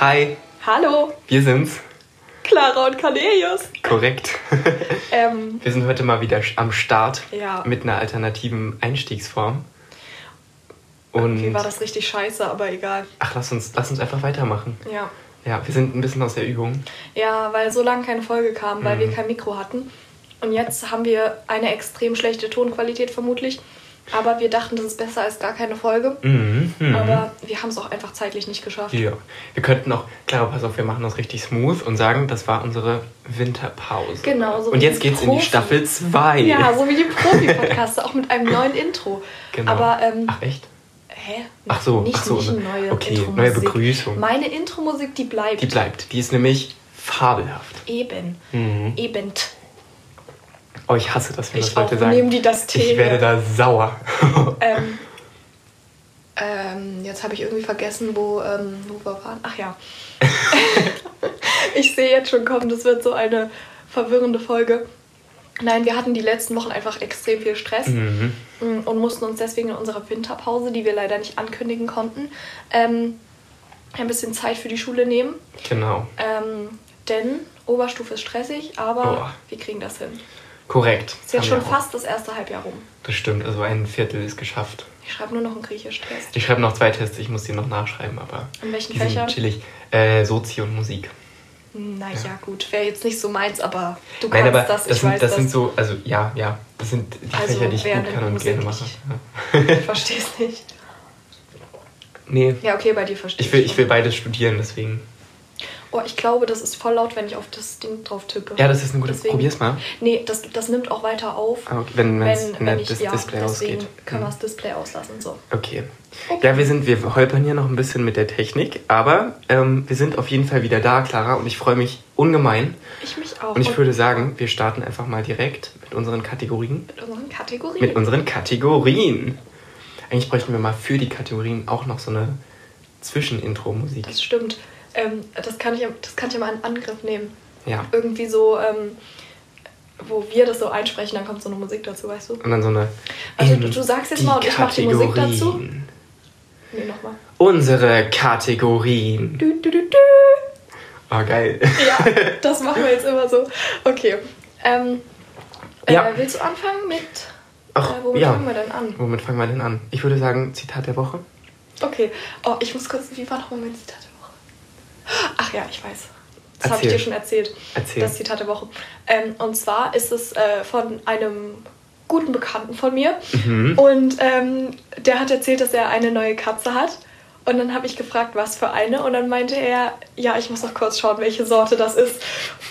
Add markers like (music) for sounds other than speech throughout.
Hi, Hallo, wir sind's. Clara und Cornelius. Korrekt. (laughs) Ähm, Wir sind heute mal wieder am Start Ja. mit einer alternativen Einstiegsform. Und wie war das richtig scheiße, aber egal. ach, lass uns, lass uns einfach weitermachen. Ja. Ja, wir sind ein bisschen aus der Übung. Ja, weil so lange keine Folge kam, weil Mhm. wir kein Mikro hatten. Und jetzt haben wir eine extrem schlechte Tonqualität vermutlich. Aber wir dachten, das ist besser als gar keine Folge. Mhm. mhm. Aber wir haben es auch einfach zeitlich nicht geschafft. Ja, wir könnten auch, Clara, pass auf, wir machen das richtig smooth und sagen, das war unsere Winterpause. Genau, so Und jetzt die geht's in die. Staffel 2. Ja, so wie die Profi-Podcaster, auch mit einem neuen Intro. Genau. Aber, ähm, Ach, echt? hä? Ach so, nicht, ach so, nicht ne- neue okay, neue Begrüßung. Meine Intro-Musik, die bleibt. Die bleibt. Die ist nämlich fabelhaft. Eben. Mhm. Eben. Oh, ich hasse das, wenn Ich das Leute auch. sagen. Nehmen die das Tee Ich werde da sauer. (laughs) Ähm, (laughs) ähm, jetzt habe ich irgendwie vergessen, wo, ähm, wo wir waren. Ach ja. (laughs) ich sehe jetzt schon kommen, das wird so eine verwirrende Folge. Nein, wir hatten die letzten Wochen einfach extrem viel Stress mhm. mm, und mussten uns deswegen in unserer Winterpause, die wir leider nicht ankündigen konnten, ähm, ein bisschen Zeit für die Schule nehmen. Genau. Ähm, denn Oberstufe ist stressig, aber Boah. wir kriegen das hin. Korrekt. Ist jetzt schon fast das erste Halbjahr rum. Das stimmt, also ein Viertel ist geschafft. Ich schreibe nur noch einen Griechisch-Test. Ich schreibe noch zwei Tests, ich muss die noch nachschreiben, aber In welchen Fächern? chillig. Äh, Sozi und Musik. Naja, gut, wäre jetzt nicht so meins, aber du Nein, kannst aber das, das, ich sind, weiß das sind so, also ja, ja, das sind die Also, Fächer, die ich gut kann und Musik gerne mache. Ja. Ich verstehe es nicht. (laughs) Nee, Ja, okay, bei dir verstehe ich will, ich will beides studieren, deswegen. Oh, ich glaube, das ist voll laut, wenn ich auf das Ding drauf tippe. Ja, das ist eine gute, Deswegen- probier's mal. Nee, das, das nimmt auch weiter auf. Ah, okay, wenn, wenn, wenn, das ich, ja, Display ausgeht. können wir das Display auslassen. So. Okay. Okay. Ja, wir sind, wir holpern hier noch ein bisschen mit der Technik, aber ähm, wir sind auf jeden Fall wieder da, Clara, und ich freue mich ungemein. Ich mich auch. Und ich würde sagen, wir starten einfach mal direkt mit unseren Kategorien. mit unseren Kategorien. Mit unseren Kategorien. Eigentlich bräuchten wir mal für die Kategorien auch noch so eine Zwischenintro-Musik. das stimmt. Ähm, das, kann ich, das kann ich ja mal in Angriff nehmen. Ja. Irgendwie so, ähm, wo wir das so einsprechen, dann kommt so eine Musik dazu, weißt du? Und dann so eine. Also, du- du sagst jetzt mal und ich mach die Musik dazu. Nee, nochmal. Unsere Kategorien. Du, du, du, du. Oh, geil. Ja, das machen wir jetzt immer so. Okay. Ähm, Ja. äh, willst du anfangen mit. Ach, äh, womit ja. fangen wir denn an? Womit fangen wir denn an? Ich würde sagen, Zitat der Woche. Okay. Oh, ich muss kurz. Wie war nochmal mein Zitat? Ach ja, ich weiß. Das habe ich dir schon erzählt. Erzähl. Das Zitat der Woche. Ähm, und zwar ist es äh, von einem guten Bekannten von mir. Mhm. Und ähm, der hat erzählt, dass er eine neue Katze hat. Und dann habe ich gefragt, was für eine. Und dann meinte er, ja, ich muss noch kurz schauen, welche Sorte das ist.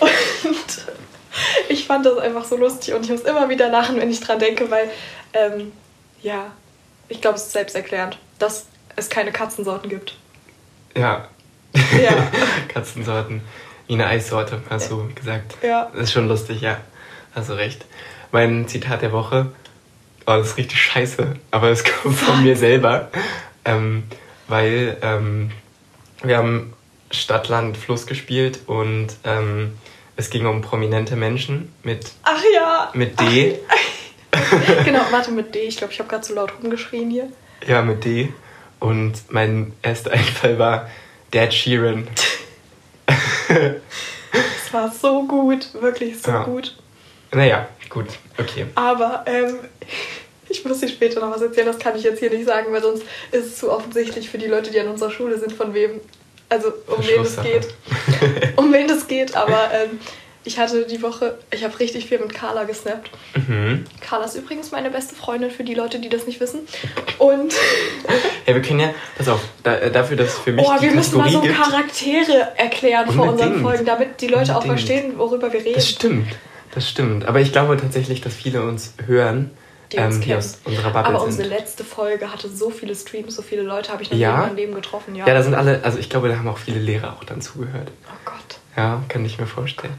(laughs) Und (laughs) ich fand das einfach so lustig und ich muss immer wieder lachen, wenn ich dran denke, weil, ähm, ja, ich glaube, es ist selbsterklärend, dass es keine Katzensorten gibt. Ja. Ja. (laughs) Katzensorten. Wie eine Eissorte, hast du gesagt. Ja. Das ist schon lustig, ja. Hast du recht. Mein Zitat der Woche. Oh, das ist richtig scheiße. Aber es (laughs) kommt von mir selber. Ähm, weil ähm, wir haben Stadt, Land, Fluss gespielt und ähm, es ging um prominente Menschen mit, Ach ja. mit D. (laughs) Genau, warte mit D. Ich glaube, ich habe gerade zu laut rumgeschrien hier. Ja, mit D. Und mein erster Einfall war Dad Sheeran. Es war so gut, wirklich so Ja. gut. Naja, gut, okay. Aber ähm, ich muss dir später noch was erzählen, das kann ich jetzt hier nicht sagen, weil sonst ist es zu offensichtlich für die Leute, die an unserer Schule sind, von wem, also um wen es geht. Um wen es geht, aber ähm, ich hatte die Woche, ich habe richtig viel mit Carla gesnappt. Mhm. Carla ist übrigens meine beste Freundin für die Leute, die das nicht wissen. Und (laughs) Ja, wir können ja, pass auf, da, äh, dafür, dass für mich oh, die wir müssen mal Kategorie so gibt. Charaktere erklären vor unseren Unbedingt. Folgen, damit die Leute auch Unbedingt. verstehen, worüber wir reden. Das stimmt, das stimmt. Aber ich glaube tatsächlich, dass viele uns hören, Die uns ähm, die kennen. aus unserer Bubble Aber unsere sind. letzte Folge hatte so viele Streams, so viele Leute habe ich noch Ja? nie in meinem Leben getroffen. Ja. Ja, da sind alle, also ich glaube, da haben auch viele Lehrer auch dann zugehört. oh Gott. Ja, kann ich mir vorstellen.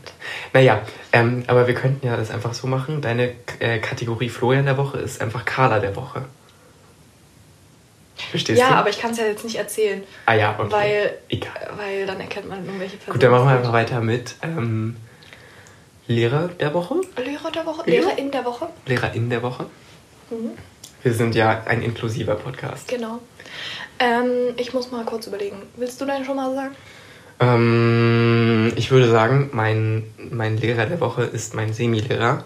Naja, ähm, aber wir könnten ja das einfach so machen. Deine äh, Kategorie Florian der Woche ist einfach Carla der Woche. Verstehst ja, du? aber ich kann es ja jetzt nicht erzählen, Ah ja, okay. weil, Egal. weil dann erkennt man irgendwelche Personen. Gut, dann machen wir einfach weiter mit ähm, Lehrer der Woche. Lehrer der Woche? Ja. Lehrer in der Woche? Lehrerin der Woche. Mhm. Wir sind ja ein inklusiver Podcast. Genau. Ähm, ich muss mal kurz überlegen. Willst du deinen schon mal sagen? Ähm, ich würde sagen, mein, mein Lehrer der Woche ist mein Semilehrer,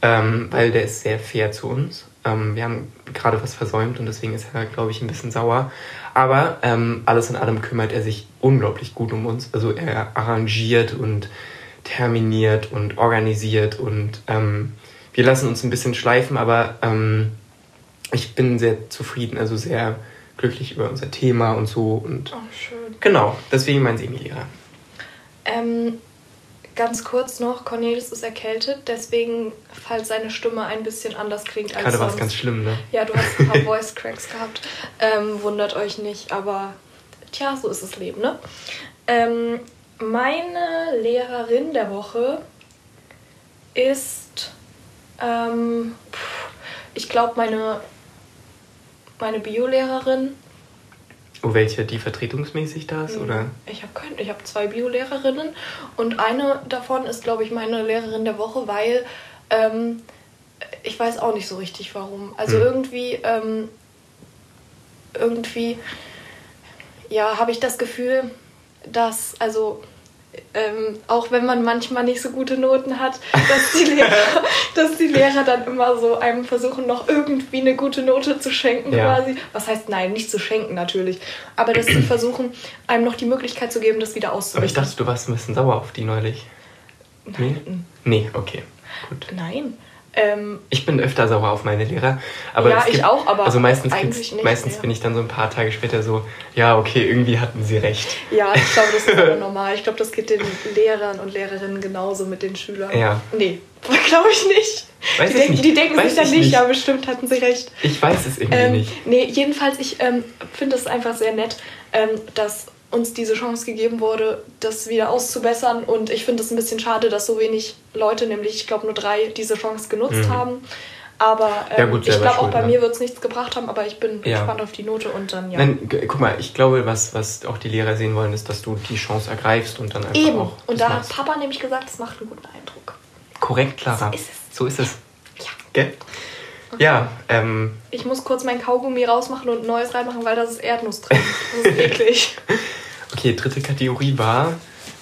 ähm, weil der ist sehr fair zu uns. Ähm, wir haben gerade was versäumt und deswegen ist er, glaube ich, ein bisschen sauer. Aber ähm, alles in allem kümmert er sich unglaublich gut um uns. Also er arrangiert und terminiert und organisiert und ähm, wir lassen uns ein bisschen schleifen, aber ähm, ich bin sehr zufrieden, also sehr glücklich über unser Thema und so. Und Oh, schön. Genau, deswegen mein Semilehrer. Ähm, ganz kurz noch, Cornelis ist erkältet, deswegen, falls seine Stimme ein bisschen anders klingt als Gerade war es ganz schlimm, ne? Ja, du hast ein paar (laughs) Voice Cracks gehabt. Ähm, wundert euch nicht, aber tja, so ist das Leben, ne? Ähm, meine Lehrerin der Woche ist, ähm, ich glaube, meine, meine Biolehrerin. Oh, welche, die vertretungsmäßig da ist, oder? Ich habe ich habe zwei Biolehrerinnen und eine davon ist, glaube ich, meine Lehrerin der Woche, weil ähm, ich weiß auch nicht so richtig warum. Also Hm. irgendwie, ähm, irgendwie, ja, habe ich das Gefühl, dass, also ähm, auch wenn man manchmal nicht so gute Noten hat, dass die, Lehrer, (laughs) dass die Lehrer dann immer so einem versuchen, noch irgendwie eine gute Note zu schenken Ja. quasi. Was heißt nein, nicht zu schenken natürlich, aber dass sie (clears throat) versuchen, einem noch die Möglichkeit zu geben, das wieder Aber ich dachte, du warst ein bisschen sauer auf die neulich. Nee? Nein. Nee, okay. Gut. Nein. Ähm, Ich bin öfter sauer auf meine Lehrer. Aber Ja, es ich auch, aber Also meistens, nicht meistens bin ich dann so ein paar Tage später so, ja, okay, irgendwie hatten sie recht. ja, ich glaube, das ist aber (laughs) normal. Ich glaube, das geht den Lehrern und Lehrerinnen genauso mit den Schülern. Ja. Nee, (laughs) glaube ich nicht. Weiß die, ich denken, nicht. die denken Weiß sich dann ich nicht, nicht. ja, bestimmt hatten sie recht. Ich weiß es irgendwie Ähm, nicht. nee, jedenfalls, ich ähm, finde es einfach sehr nett, ähm, dass uns diese Chance gegeben wurde, das wieder auszubessern. Und ich finde es ein bisschen schade, dass so wenig Leute, nämlich ich glaube nur drei, diese Chance genutzt Mhm. haben. Aber Ja, ähm, gut, ich glaube auch bei ne? mir wird es nichts gebracht haben, aber ich bin Ja. gespannt auf die Note und dann ja. Nein, guck mal, ich glaube, was, was auch die Lehrer sehen wollen, ist, dass du die Chance ergreifst und dann einfach Eben. auch Und das da hat machst. Papa nämlich gesagt, es macht einen guten Eindruck. Korrekt, Clara. So ist es. So ist es. Ja. Gell? Ja, ähm, Ich muss kurz mein Kaugummi rausmachen und neues reinmachen, weil das ist Erdnuss drin. Das ist (laughs) eklig. Okay, dritte Kategorie war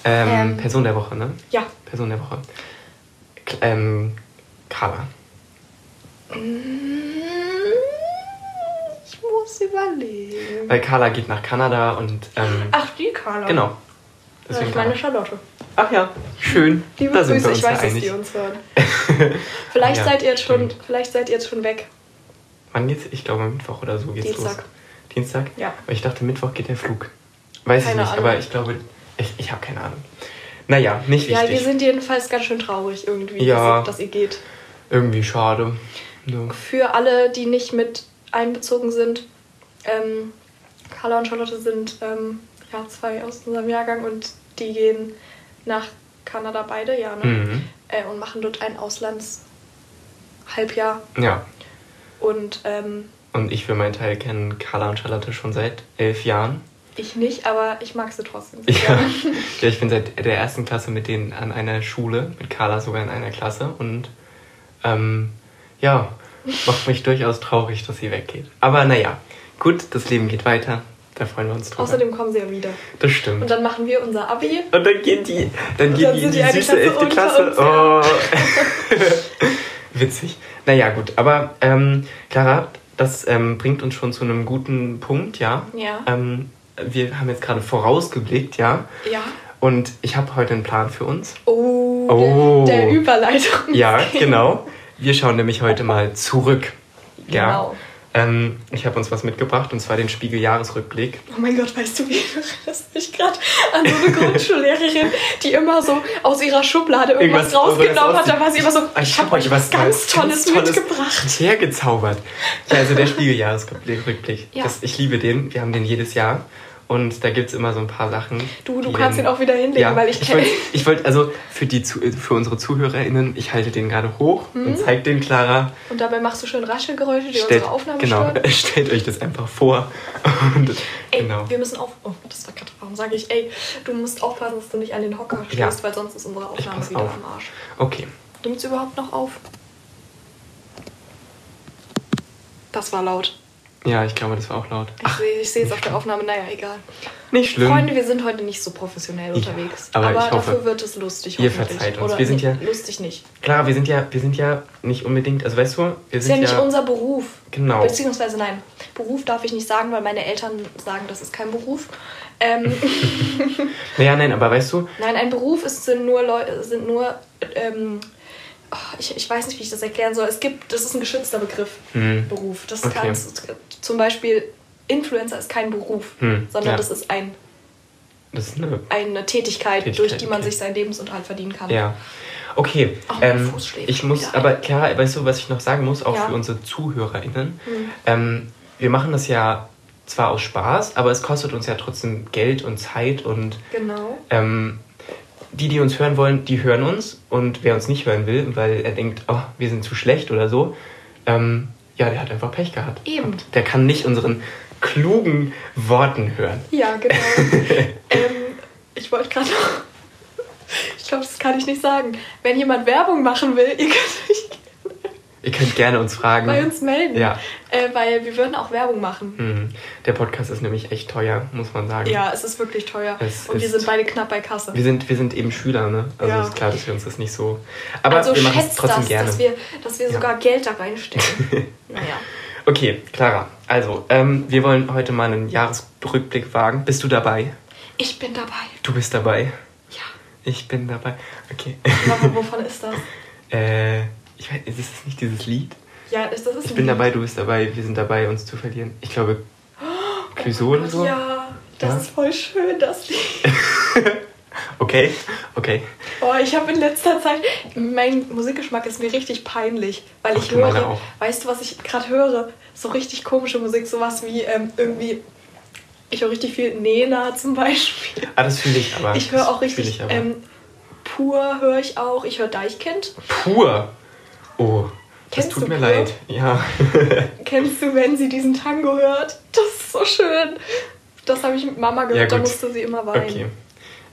ähm, Ähm. Person der Woche, ne? Ja. Person der Woche. K ähm, Carla. Ich muss überlegen. Weil Carla geht nach Kanada und ähm, Ach, die Carla. genau. Das Deswegen ist meine Carla. Charlotte. Ach ja, schön. Liebe da Grüße, ich weiß, ja dass einig. die uns hören. (laughs) Vielleicht, Ja, seid ihr jetzt schon, vielleicht seid ihr jetzt schon weg. Wann geht's? Ich glaube Mittwoch oder so geht's Dienstag. los. Dienstag? Ja. Aber ich dachte, Mittwoch geht der Flug. Weiß Keine ich nicht, Ahnung. aber ich glaube, ich, ich habe keine Ahnung. Naja, nicht Ja, wichtig. wir sind jedenfalls ganz schön traurig irgendwie, Ja. dass, dass ihr geht. Irgendwie schade. So. Für alle, die nicht mit einbezogen sind, ähm, Carla und Charlotte sind ähm, ja, zwei aus unserem Jahrgang und die gehen nach Kanada beide, ja, ne? Mhm. Äh, und machen dort ein Auslandshalbjahr. Ja. Und ähm, Und ich für meinen Teil kenne Carla und Charlotte schon seit elf Jahren. Ich nicht, aber ich mag sie trotzdem. Ja. ja, ich bin seit der ersten Klasse mit denen an einer Schule, mit Carla sogar in einer Klasse. Und ähm, ja, macht mich durchaus traurig, dass sie weggeht. Aber naja, gut, das Leben geht weiter. Da freuen wir uns drüber. Außerdem kommen sie ja wieder. das stimmt. Und dann machen wir unser Abi. Und dann gehen die, dann gehen dann die in die die süße Klasse elfte unter Klasse. uns, ja. oh. (laughs) Witzig. Naja, gut. Aber ähm, Clara, das ähm, bringt uns schon zu einem guten Punkt, ja. Ja. Ähm, wir haben jetzt gerade vorausgeblickt, ja. Ja. Und ich habe heute einen Plan für uns. Oh, Oh. Der, der Überleitung. Ja, (laughs) genau. Wir schauen nämlich heute mal zurück. Ja. Genau. Ähm, ich habe uns was mitgebracht und zwar den Spiegeljahresrückblick. Oh mein Gott, weißt du, (laughs) wie erinnerst mich gerade an so eine Grundschullehrerin, die immer so aus ihrer Schublade irgendwas, Irgendwas- rausgenommen hat. Da war sie immer so, ich habe hab euch was ganz Tolles, mitgebracht. hergezaubert. Ja, also der Spiegeljahresrückblick. Ja. Das, ich liebe den. Wir haben den jedes Jahr. Und da gibt es immer so ein paar Sachen. Du, du kannst ihn auch wieder hinlegen, weil ich ich kenne wollte, ich wollt, also für, die, für unsere ZuhörerInnen, ich halte den gerade hoch und zeige den Clara. Und dabei machst du schön Raschelgeräusche, die Stellt, unsere Aufnahme genau, stören. (laughs) stellt euch das einfach vor. Und, Ey, genau. wir müssen auf. Oh, das war gerade. Warum sage ich, ey, du musst aufpassen, dass du nicht an den Hocker stößt, Ja. weil sonst ist unsere Aufnahme wieder auf. am Arsch. Okay. Nimmt es überhaupt noch auf? Das war laut. Ja, ich glaube, das war auch laut. Ich sehe ich sehe es auf der Aufnahme, naja, egal. Nicht schlimm. Freunde, wir sind heute nicht so professionell Ja, unterwegs. aber aber ich hoffe, dafür wird es lustig. ihr verzeiht uns. Oder Wir sind nee, ja- lustig nicht. Klar, wir sind ja, wir sind ja nicht unbedingt, also weißt du, wir Ist sind ja nicht ja, unser Beruf. Genau. Beziehungsweise nein, Beruf darf ich nicht sagen, weil meine Eltern sagen, das ist kein Beruf. Ähm, (laughs) naja, nein, aber weißt du, nein, ein Beruf ist, sind nur Leute, sind nur, ähm, ich, ich weiß nicht, wie ich das erklären soll. Es gibt, das ist ein geschützter Begriff, Hm. Beruf. Das Okay. kann zum Beispiel Influencer ist kein Beruf, Hm, sondern ja. das ist ein, das ist eine, eine Tätigkeit, Tätigkeit, durch die man okay. sich seinen Lebensunterhalt verdienen kann. ja. Okay, Oh, ähm, ich muss, aber klar, weißt du, was ich noch sagen muss, auch Ja. für unsere ZuhörerInnen, Hm. ähm, wir machen das ja zwar aus Spaß, aber es kostet uns ja trotzdem Geld und Zeit und Genau. ähm, die, die uns hören wollen, die hören uns und wer uns nicht hören will, weil er denkt, oh, wir sind zu schlecht oder so, ähm, ja, der hat einfach Pech gehabt. Eben. Und der kann nicht unseren klugen Worten hören. Ja, genau. (laughs) ähm, ich wollte gerade noch. (laughs) Ich glaube, das kann ich nicht sagen. Wenn jemand Werbung machen will, (laughs) ihr könnt euch Ihr könnt gerne uns fragen. bei uns melden. Ja. Äh, weil wir würden auch Werbung machen. Mhm. Der Podcast ist nämlich echt teuer, muss man sagen. Ja, es ist wirklich teuer. Es Und wir sind beide knapp bei Kasse. Wir sind, wir sind eben Schüler, ne? Also Ja. ist klar, dass wir uns das nicht so. Aber also wir machen es trotzdem das, gerne. dass wir, dass wir Ja. sogar Geld da reinstecken. (laughs) naja. Okay, Clara. Also, ähm, wir wollen heute mal einen Jahresrückblick wagen. Bist du dabei? Ich bin dabei. Du bist dabei. Ja. Ich bin dabei. Okay. Aber wovon ist das? (laughs) äh, ich weiß, ist es nicht dieses Lied? Ja, ist das ist Ich bin Lied. dabei, du bist dabei, wir sind dabei, uns zu verlieren. Ich glaube, Clouseau oder so? Ja, das Ja? ist voll schön, das Lied. (laughs) Okay, okay. Oh, ich habe in letzter Zeit, mein Musikgeschmack ist mir richtig peinlich, weil Ach, ich höre, weißt du, was ich gerade höre? So richtig komische Musik, sowas wie ähm, irgendwie, ich höre richtig viel Nena zum Beispiel. Ah, das fühle ich aber. Ich höre auch richtig, ich aber. ähm, Pur höre ich auch, ich höre Deichkind. Pur. Oh, das Kennst tut mir Pur? leid. Ja. (laughs) Kennst du, wenn sie diesen Tango hört? Das ist so schön. Das habe ich mit Mama gehört, Ja, da musste sie immer weinen. Okay.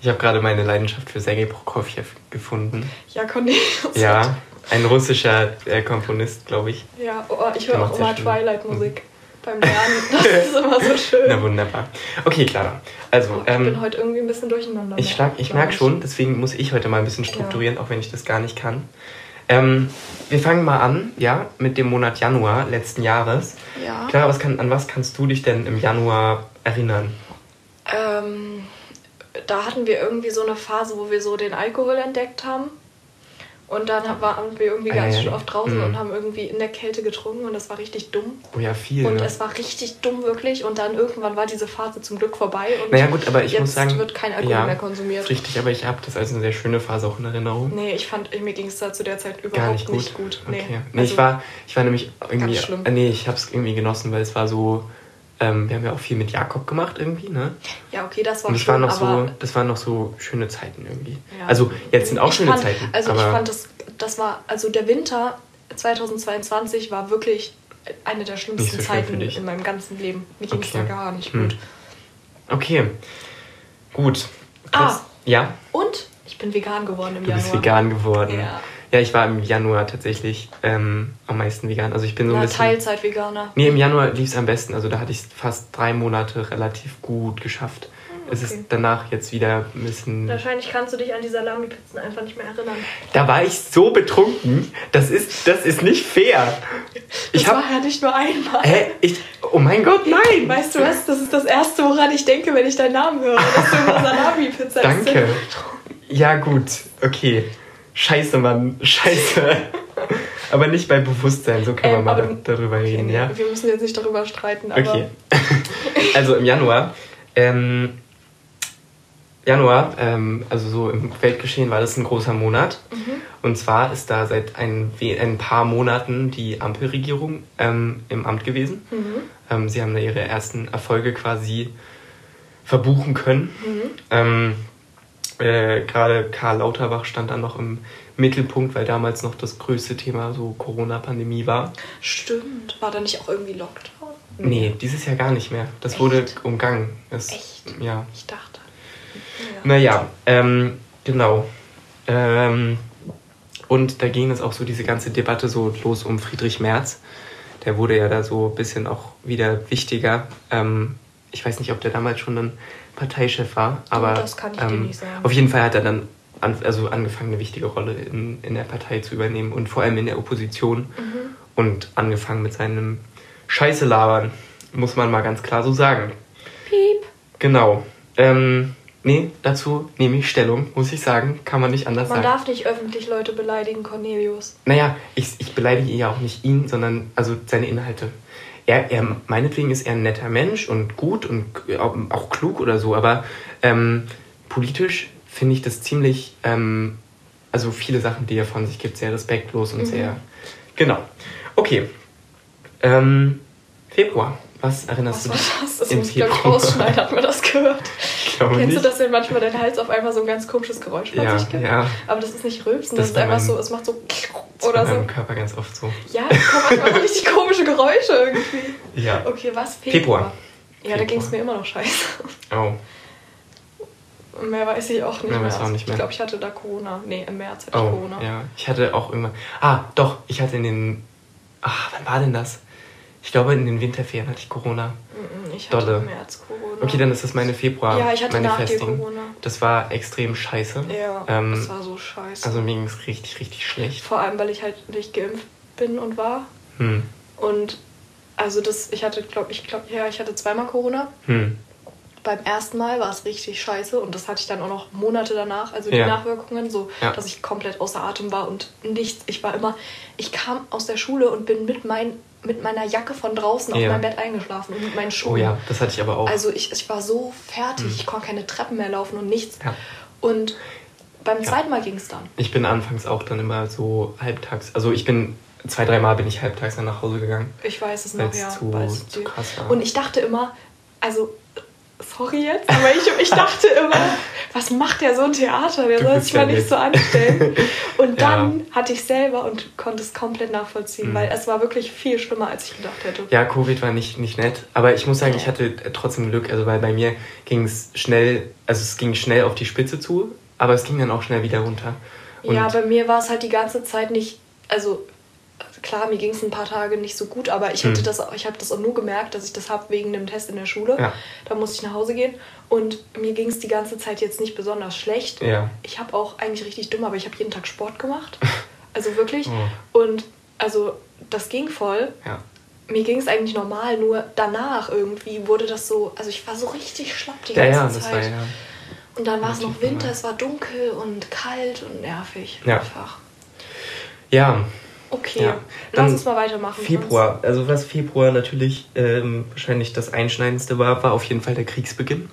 Ich habe gerade meine Leidenschaft für Sergei Prokofjew gefunden. Ja, Cornelius. Ja, ein russischer äh, Komponist, glaube ich. Ja, oh, ich Der höre auch immer. Twilight-Musik beim Lernen. Das ist (laughs) immer so schön. Na wunderbar. Okay, Clara. Also, Oh, ich bin ähm, heute irgendwie ein bisschen durcheinander. ich, schlag, ich merke schon, deswegen muss ich heute mal ein bisschen Ja. strukturieren, auch wenn ich das gar nicht kann. Ähm, wir fangen mal an, ja, mit dem Monat Januar letzten Jahres. Ja. Clara, was kann, an was kannst du dich denn im Januar erinnern? Ähm, da hatten wir irgendwie so eine Phase, wo wir so den Alkohol entdeckt haben. Und dann waren wir irgendwie Ah, ganz ja, schön oft draußen Mhm. und haben irgendwie in der Kälte getrunken und das war richtig dumm. Oh ja, viel. Und ne? es war richtig dumm wirklich und dann irgendwann war diese Phase zum Glück vorbei und Naja, gut, aber ich jetzt muss sagen. wird kein Alkohol ja, mehr konsumiert. Richtig, aber ich habe das als eine sehr schöne Phase auch in Erinnerung. Nee, ich fand, mir ging es da zu der Zeit überhaupt nicht gut. nicht gut. Nee, Okay. Nee, Also, ich, war, ich war nämlich irgendwie. Ganz schlimm. äh, Nee, ich habe es irgendwie genossen, weil es war so. Ähm, wir haben ja auch viel mit Jakob gemacht irgendwie, ne? Ja, okay, das war Und das schön, waren noch so, das waren noch so schöne Zeiten irgendwie. Ja. Also jetzt sind auch Ich schöne fand, Zeiten. Also ich fand das, das war, also der Winter 2022 war wirklich eine der schlimmsten so Zeiten in meinem ganzen Leben. Mir ging es Okay. da gar nicht Hm. gut. Okay. Gut. Ah. Das- Ja, Und ich bin vegan geworden im du Januar. bist vegan geworden. Ja. Ja, ich war im Januar tatsächlich ähm, am meisten vegan. Also ich bin so ein Na, bisschen. Teilzeit-Veganer. Nee, im Januar lief es am besten. Also da hatte ich fast drei Monate relativ gut geschafft. Es ist okay. danach jetzt wieder ein bisschen. Wahrscheinlich kannst du dich an die Salami-Pizzen einfach nicht mehr erinnern. Da war ich so betrunken. Das ist, das ist nicht fair. Ich das hab. war ja nicht nur einmal. Hä? Ich. Oh mein Gott, nein! Weißt du was? Das ist das Erste, woran ich denke, wenn ich deinen Namen höre. Dass du immer (laughs) Salami-Pizza. Danke. Ja, gut. Okay. Scheiße, Mann. Scheiße. Aber nicht bei Bewusstsein. So können Ähm, wir mal darüber reden, Okay, ja? Wir müssen jetzt nicht darüber streiten, aber Okay. also im Januar. Ähm, Januar, ähm, also so im Weltgeschehen war das ein großer Monat. Mhm. Und zwar ist da seit ein, ein paar Monaten die Ampelregierung ähm, im Amt gewesen. Mhm. Ähm, sie haben da ihre ersten Erfolge quasi verbuchen können. Mhm. Äh, Gerade Karl Lauterbach stand dann noch im Mittelpunkt, weil damals noch das größte Thema so Corona-Pandemie war. Stimmt. War da nicht auch irgendwie Lockdown? Nee, dieses Jahr gar nicht mehr. Das wurde Echt? umgangen. Das, Echt? Ja. Ich dachte. Ja. Naja, ähm, genau. Ähm, und da ging es auch so diese ganze Debatte so los um Friedrich Merz, der wurde ja da so ein bisschen auch wieder wichtiger. Ähm, ich weiß nicht, ob der damals schon ein Parteichef war, aber das kann ich dir ähm, nicht sagen. auf jeden Fall hat er dann an, also angefangen, eine wichtige Rolle in, in der Partei zu übernehmen und vor allem in der Opposition Mhm. und angefangen mit seinem Scheiße labern, muss man mal ganz klar so sagen. Piep. Genau. Ähm, nee, dazu nehme ich Stellung, muss ich sagen. Kann man nicht anders Man sagen. darf nicht öffentlich Leute beleidigen, Cornelius. Naja, ich, ich beleidige ja auch nicht ihn, sondern also seine Inhalte. Er, er, meinetwegen ist er ein netter Mensch und gut und auch, auch klug oder so, aber ähm, politisch finde ich das ziemlich, ähm, also viele Sachen, die er von sich gibt, sehr respektlos und sehr. Genau. Okay. Ähm, Februar. Was erinnerst Was du war das? Das im muss ich glaube ich Februar? rausschneiden, hat man das gehört. Ich Kennst nicht. du das, wenn manchmal dein Hals auf einmal so ein ganz komisches Geräusch von Ja, sich gibt? ja. Aber das ist nicht Rülpsen, Das das, ist einfach so, es macht so oder so. Körper ganz oft so. Ja, kommen manchmal so (laughs) richtig komische Geräusche irgendwie. Ja. Okay, was? Februar. Ja, da Februar. ging es mir immer noch scheiße. Oh. Mehr weiß ich auch nicht Mehr mehr. auch nicht mehr. Ich glaube, ich hatte da Corona. Nee, im März hatte ich Oh, Corona. ja. Ich hatte auch irgendwann. Ah, doch, ich hatte in den. Ach, wann war denn das? Ich glaube, in den Winterferien hatte ich Corona. Ich hatte Dolle. im März Corona. Okay, dann ist das meine Februar. Ja, ich hatte nach dir. Corona. Das war extrem scheiße. Ja, Ähm, das war so scheiße. Also mir ging es richtig, richtig schlecht. Vor allem, weil ich halt nicht geimpft bin und war. Hm. Und also das, ich hatte, glaube ich, glaube, ja, ich hatte zweimal Corona. Hm. Beim ersten Mal war es richtig scheiße und das hatte ich dann auch noch Monate danach, also die Ja. Nachwirkungen, so Ja. dass ich komplett außer Atem war und nichts. Ich war immer, ich kam aus der Schule und bin mit, mein, mit meiner Jacke von draußen auf Ja. meinem Bett eingeschlafen und mit meinen Schuhen. Oh ja, das hatte ich aber auch. Also ich, ich war so fertig, ich konnte keine Treppen mehr laufen und nichts. Ja. Und beim zweiten Mal ging es dann. Ich bin anfangs auch dann immer so halbtags. Also ich bin zwei, dreimal bin ich halbtags dann nach Hause gegangen. Ich weiß es noch, ja. zu- zu krass war. Und ich dachte immer, also, sorry jetzt, aber ich, ich dachte immer, was macht der so ein Theater? Der soll sich mal ja nicht so anstellen. Und (laughs) Ja. dann hatte ich selber und konnte es komplett nachvollziehen, Mhm. weil es war wirklich viel schlimmer, als ich gedacht hätte. Ja, Covid war nicht, nicht nett, aber ich muss sagen, ich hatte trotzdem Glück, also weil bei mir ging es schnell, also es ging schnell auf die Spitze zu, aber es ging dann auch schnell wieder runter. Und ja, bei mir war es halt die ganze Zeit nicht, also klar, mir ging es ein paar Tage nicht so gut, aber ich hätte Hm. das, ich habe das auch nur gemerkt, dass ich das habe wegen dem Test in der Schule. Ja. Da musste ich nach Hause gehen und mir ging es die ganze Zeit jetzt nicht besonders schlecht. Ja. Ich habe auch eigentlich richtig dumm, aber ich habe jeden Tag Sport gemacht. (laughs) Also wirklich. Oh. Und also das ging voll. ja. Mir ging es eigentlich normal, nur danach irgendwie wurde das so, also ich war so richtig schlapp die ganze ja, das Zeit. war. Und dann war es noch Winter, es war dunkel und kalt und nervig. Ja. Einfach. Ja, Okay, Ja, lass dann uns mal weitermachen. Februar. Also was Februar natürlich ähm, wahrscheinlich das Einschneidendste war, war auf jeden Fall der Kriegsbeginn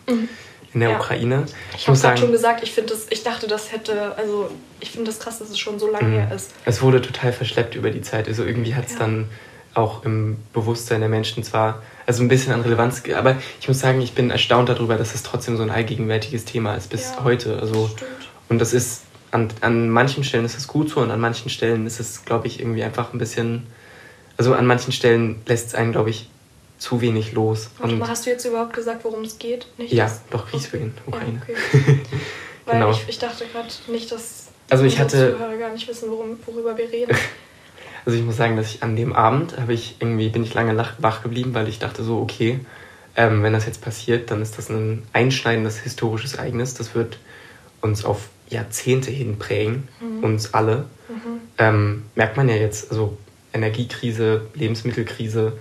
in der Mhm. Ja. Ukraine. Ich habe gerade schon gesagt, ich finde das, ich dachte, das hätte, also ich finde das krass, dass es schon so lange Mhm. her ist. Es wurde total verschleppt über die Zeit. Also irgendwie hat es Ja. dann auch im Bewusstsein der Menschen zwar, also ein bisschen an Relevanz, aber ich muss sagen, ich bin erstaunt darüber, dass es trotzdem so ein allgegenwärtiges Thema ist bis Ja, heute. Also Stimmt. und das ist an, an manchen Stellen ist es gut so und an manchen Stellen ist es, glaube ich, irgendwie einfach ein bisschen, also an manchen Stellen lässt es einen, glaube ich, zu wenig los. Und hast du jetzt überhaupt gesagt, worum es geht? Nicht Ja, das- doch, Kriegsbeginn, Ukraine. Ja, okay. (laughs) Weil Genau. ich, ich dachte gerade nicht, dass Also ich hatte- Zuhörer gar nicht wissen, worum, worüber wir reden. (laughs) Also ich muss sagen, dass ich an dem Abend habe ich irgendwie bin ich lange wach geblieben, weil ich dachte so, okay, ähm, wenn das jetzt passiert, dann ist das ein einschneidendes historisches Ereignis. Das wird uns auf Jahrzehnte hin prägen, uns alle. Ähm, merkt man ja jetzt, also Energiekrise, Lebensmittelkrise,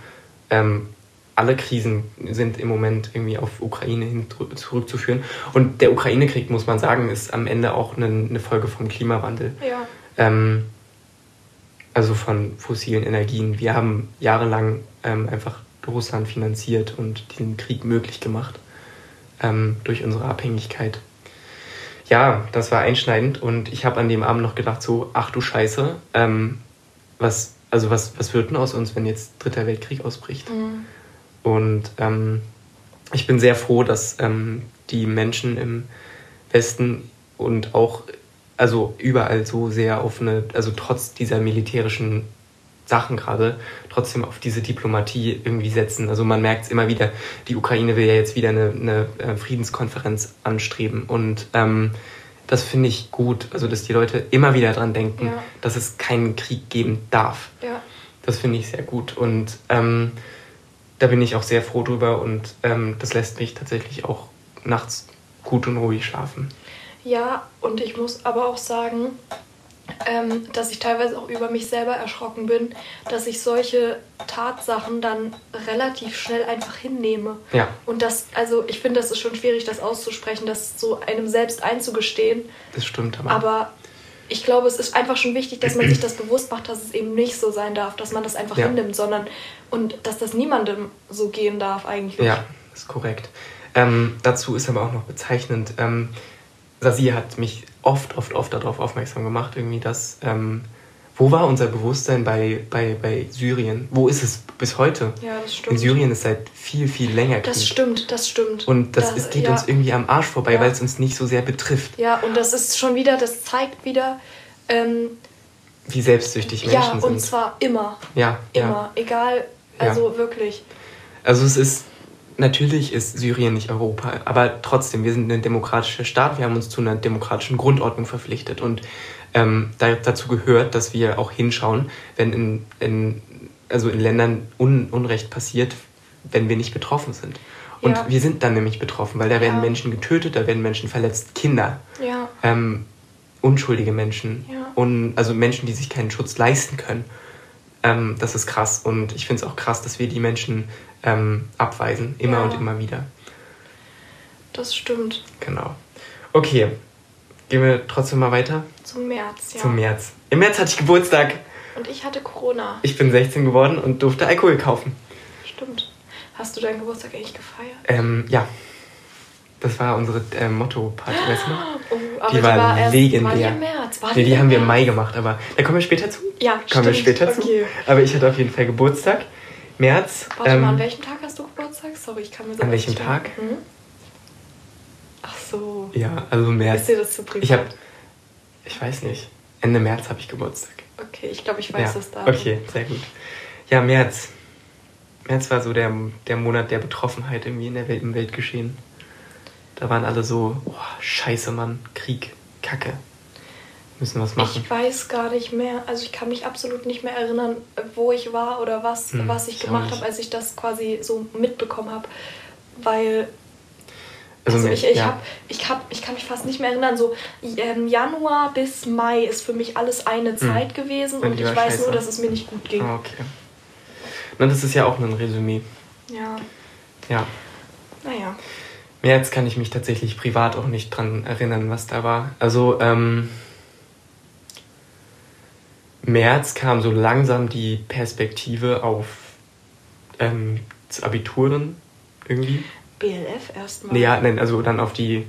ähm, alle Krisen sind im Moment irgendwie auf Ukraine hin zurückzuführen. Und der Ukraine-Krieg, muss man sagen, ist am Ende auch eine, eine Folge vom Klimawandel. ja. Ähm, also von fossilen Energien. Wir haben jahrelang ähm, einfach Russland finanziert und diesen Krieg möglich gemacht ähm, durch unsere Abhängigkeit. Ja, das war einschneidend und ich habe an dem Abend noch gedacht so, ach du Scheiße, ähm, was, also was, was wird denn aus uns, wenn jetzt Dritter Weltkrieg ausbricht? Mhm. Und ähm, ich bin sehr froh, dass ähm, die Menschen im Westen und auch also überall so sehr auf eine, also trotz dieser militärischen Sachen gerade, trotzdem auf diese Diplomatie irgendwie setzen. Also man merkt es immer wieder, die Ukraine will ja jetzt wieder eine, eine äh, Friedenskonferenz anstreben und ähm, das finde ich gut, also dass die Leute immer wieder dran denken, Ja. dass es keinen Krieg geben darf. Ja. Das finde ich sehr gut. Und ähm, da bin ich auch sehr froh drüber und ähm, das lässt mich tatsächlich auch nachts gut und ruhig schlafen. Ja, und ich muss aber auch sagen, ähm, dass ich teilweise auch über mich selber erschrocken bin, dass ich solche Tatsachen dann relativ schnell einfach hinnehme. Ja. Und das, also ich finde, das ist schon schwierig, das auszusprechen, das so einem selbst einzugestehen. Das stimmt aber. Aber ich glaube, es ist einfach schon wichtig, dass man sich das bewusst macht, dass es eben nicht so sein darf, dass man das einfach Ja. hinnimmt, sondern und dass das niemandem so gehen darf eigentlich. Ja, ist korrekt. Ähm, dazu ist aber auch noch bezeichnend, ähm, Sasi hat mich oft, oft, oft darauf aufmerksam gemacht, irgendwie, dass, ähm, wo war unser Bewusstsein bei, bei, bei Syrien? Wo ist es bis heute? Ja, das stimmt. In Syrien ist seit viel, viel länger Krieg. Das stimmt, das stimmt. Und das, Das- ist, geht ja. uns irgendwie am Arsch vorbei, Ja. weil es uns nicht so sehr betrifft, Ja, und das ist schon wieder, das zeigt wieder, ähm, wie selbstsüchtig ja, Menschen und sind. zwar immer. Ja, Immer. ja. Egal, Ja. also wirklich. Also es ist, natürlich ist Syrien nicht Europa, aber trotzdem, wir sind ein demokratischer Staat, wir haben uns zu einer demokratischen Grundordnung verpflichtet und ähm, da, dazu gehört, dass wir auch hinschauen, wenn in, in, also in Ländern Un, Unrecht passiert, wenn wir nicht betroffen sind. Und Ja. wir sind dann nämlich betroffen, weil da werden Ja. Menschen getötet, da werden Menschen verletzt, Kinder, Ja. ähm, unschuldige Menschen, und, also Menschen, die sich keinen Schutz leisten können. Ähm, das ist krass und ich finde es auch krass, dass wir die Menschen ähm, abweisen, immer Ja. und immer wieder. Das stimmt. Genau. Okay, gehen wir trotzdem mal weiter Zum März, ja. zum März. Im März hatte ich Geburtstag. Und ich hatte Corona. Ich bin 16 geworden und durfte Alkohol kaufen. Stimmt. Hast du deinen Geburtstag eigentlich gefeiert? Ähm, ja, das war unsere äh, Motto-Party, weißt du noch? Oh, aber Die war erst, legendär. War die im März? War Nee, die haben wir im? Mai gemacht, aber da kommen wir später zu. Ja, Kommen wir stimmt. später zu. Okay. Aber ich hatte auf jeden Fall Geburtstag. März. Warte ähm, mal, an welchem Tag hast du Geburtstag? Sorry, ich kann mir so An welchem Tag? Hm? Ach so. Ja, also März. Ist dir das zu privat? Ich habe, ich weiß nicht, Ende März habe ich Geburtstag. Okay, ich glaube, ich weiß ja. das Datum. Okay, sehr gut. Ja, März. März war so der, der Monat der Betroffenheit irgendwie in der Welt, im Weltgeschehen. Da waren alle so, oh, scheiße Mann, Krieg, Kacke. Müssen was machen. Ich weiß gar nicht mehr, also ich kann mich absolut nicht mehr erinnern, wo ich war oder was, Hm, was ich gemacht habe, als ich das quasi so mitbekommen habe. Weil also, Also ich, ich, ja. hab, ich, hab, ich kann mich fast nicht mehr erinnern. So ähm, Januar bis Mai ist für mich alles eine Zeit gewesen Und ich weiß scheiße. nur, dass es mir nicht gut ging. Ah, okay. Na, das ist ja auch ein Resümee. Ja, Ja. naja. März kann ich mich tatsächlich privat auch nicht dran erinnern, was da war. Also, ähm, März kam so langsam die Perspektive auf ähm, das Abituren irgendwie. BLF erstmal. Ja, nein, also dann auf die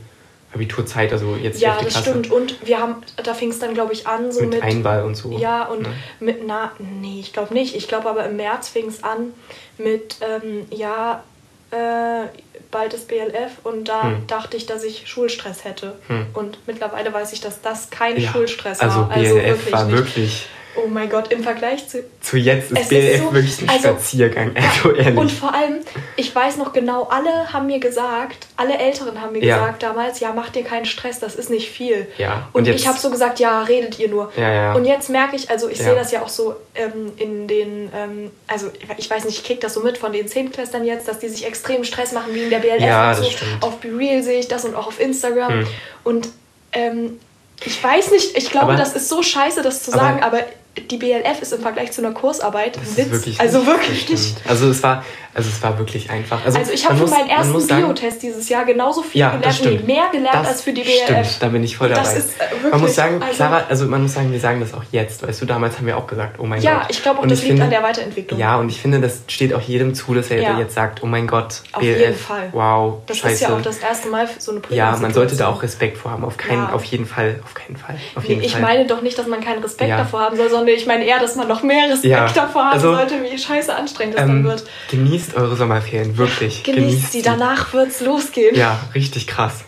Abiturzeit, also jetzt ja, 11. das Klasse. stimmt. Und wir haben, da fing es dann, glaube ich, an, so mit, mit. Einwahl und so. Ja, und Ne? mit, na, nee, ich glaube nicht. Ich glaube aber im März fing es an mit, ähm, ja, äh, bald ist BLF und da Hm. dachte ich, dass ich Schulstress hätte. Hm. Und mittlerweile weiß ich, dass das kein Ja, Schulstress also war. BLF war wirklich, Oh mein Gott, im Vergleich zu. zu jetzt ist BLF so- wirklich ein also- Spaziergang, also ehrlich. Und vor allem, ich weiß noch genau, alle haben mir gesagt, alle Älteren haben mir Ja. gesagt damals, ja, mach dir keinen Stress, das ist nicht viel. Ja, Und, und jetzt- ich habe so gesagt, ja, redet ihr nur. Ja, ja. Und jetzt merke ich, also ich Ja. sehe das ja auch so ähm, in den, ähm, also ich weiß nicht, ich kriege das so mit von den Zehntklässlern jetzt, dass die sich extrem Stress machen wegen der BLF Ja, und das so. stimmt. Auf BeReal sehe ich das und auch auf Instagram. Hm. Und ähm, ich weiß nicht, ich glaube, Aber- das ist so scheiße, das zu aber- sagen, aber die BLF ist im Vergleich zu einer Kursarbeit Das Witz. wirklich also wirklich nicht. Also es war, also es war wirklich einfach. Also, Also ich habe für meinen ersten Biotest dieses Jahr genauso viel Ja, gelernt, nee, mehr gelernt Das als für die BLF. Stimmt, da bin ich voll dabei. Das ist, äh, wirklich, man muss sagen, also- Clara, also man muss sagen, wir sagen das auch jetzt. Weißt du, damals haben wir auch gesagt, oh mein Ja, Gott. ich glaube auch, Und das ich liegt finde, an der Weiterentwicklung. Ja, und ich finde, das steht auch jedem zu, dass er Ja. jetzt sagt, oh mein Gott, Auf BLF, jeden Fall. wow, das scheiße. ist ja auch das erste Mal für so eine ja, man sollte da auch Respekt vor haben. Auf, keinen, Ja. auf jeden Fall, auf keinen Fall. Auf Nee, jeden ich Fall. meine doch nicht, dass man keinen Respekt Ja. davor haben soll, sondern ich meine eher, dass man noch mehr Respekt Ja, davor haben also, sollte, wie scheiße anstrengend das dann ähm, wird. genießt eure Sommerferien, wirklich. Genießt sie, danach wird's losgehen. Ja, richtig krass.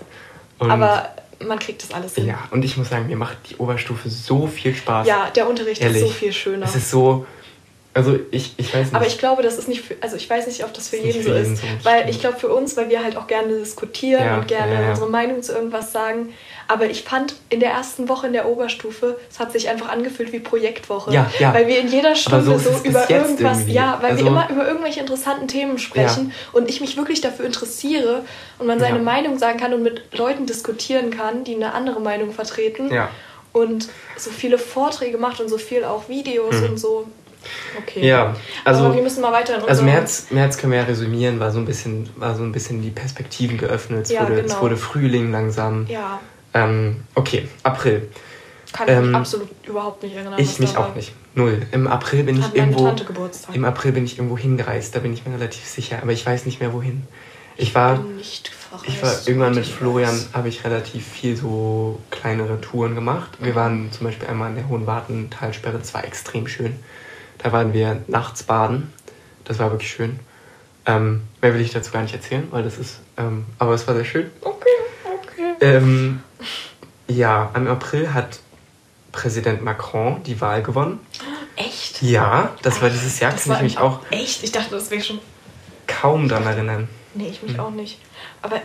Und Aber man kriegt das alles hin. Ja, und ich muss sagen, mir macht die Oberstufe so viel Spaß. Ja, der Unterricht Ehrlich. ist so viel schöner. Es ist so, Also ich, ich weiß nicht. Aber ich glaube, das ist nicht für, also ich weiß nicht, ob das für Ist jeden so jeden ist. so, weil ich glaube für uns, weil wir halt auch gerne diskutieren Ja, und gerne ja, ja. unsere Meinung zu irgendwas sagen. Aber ich fand in der ersten Woche in der Oberstufe, es hat sich einfach angefühlt wie Projektwoche. Ja, ja. Weil wir in jeder Stunde so so, über irgendwas, irgendwie. ja, weil Also- wir immer über irgendwelche interessanten Themen sprechen und ich mich wirklich dafür interessiere und man seine. Meinung sagen kann und mit Leuten diskutieren kann, die eine andere Meinung vertreten. Ja. Und so viele Vorträge macht und so viel auch Videos und so. Okay. Ja, also- Aber wir müssen mal weiter Also März, März können wir ja resümieren, war so ein bisschen, war so ein bisschen die Perspektiven geöffnet. Es, Ja, wurde, es genau. wurde Frühling langsam. Ja, Ähm, okay, April. kann ich mich Ähm, absolut überhaupt nicht erinnern. Ich mich auch war. nicht. Null. Im April bin ich Hat meine irgendwo. Im April bin ich irgendwo hingereist, da bin ich mir relativ sicher, aber ich weiß nicht mehr wohin. Ich war, ich war irgendwann mit ich Florian, habe ich relativ viel so kleinere Touren gemacht. Wir waren zum Beispiel einmal in der Hohen Wartentalsperre, das war extrem schön. Da waren wir nachts baden, das war wirklich schön. Ähm, mehr will ich dazu gar nicht erzählen, weil das ist, ähm, aber es war sehr schön. Okay, okay. Ähm, ja, im April hat Präsident Macron die Wahl gewonnen. Echt? Ja, das war dieses Jahr, Das kann ich mich auch Echt? Ich dachte, das wäre schon. kaum daran erinnern. Nee, ich mich Hm. auch nicht. Aber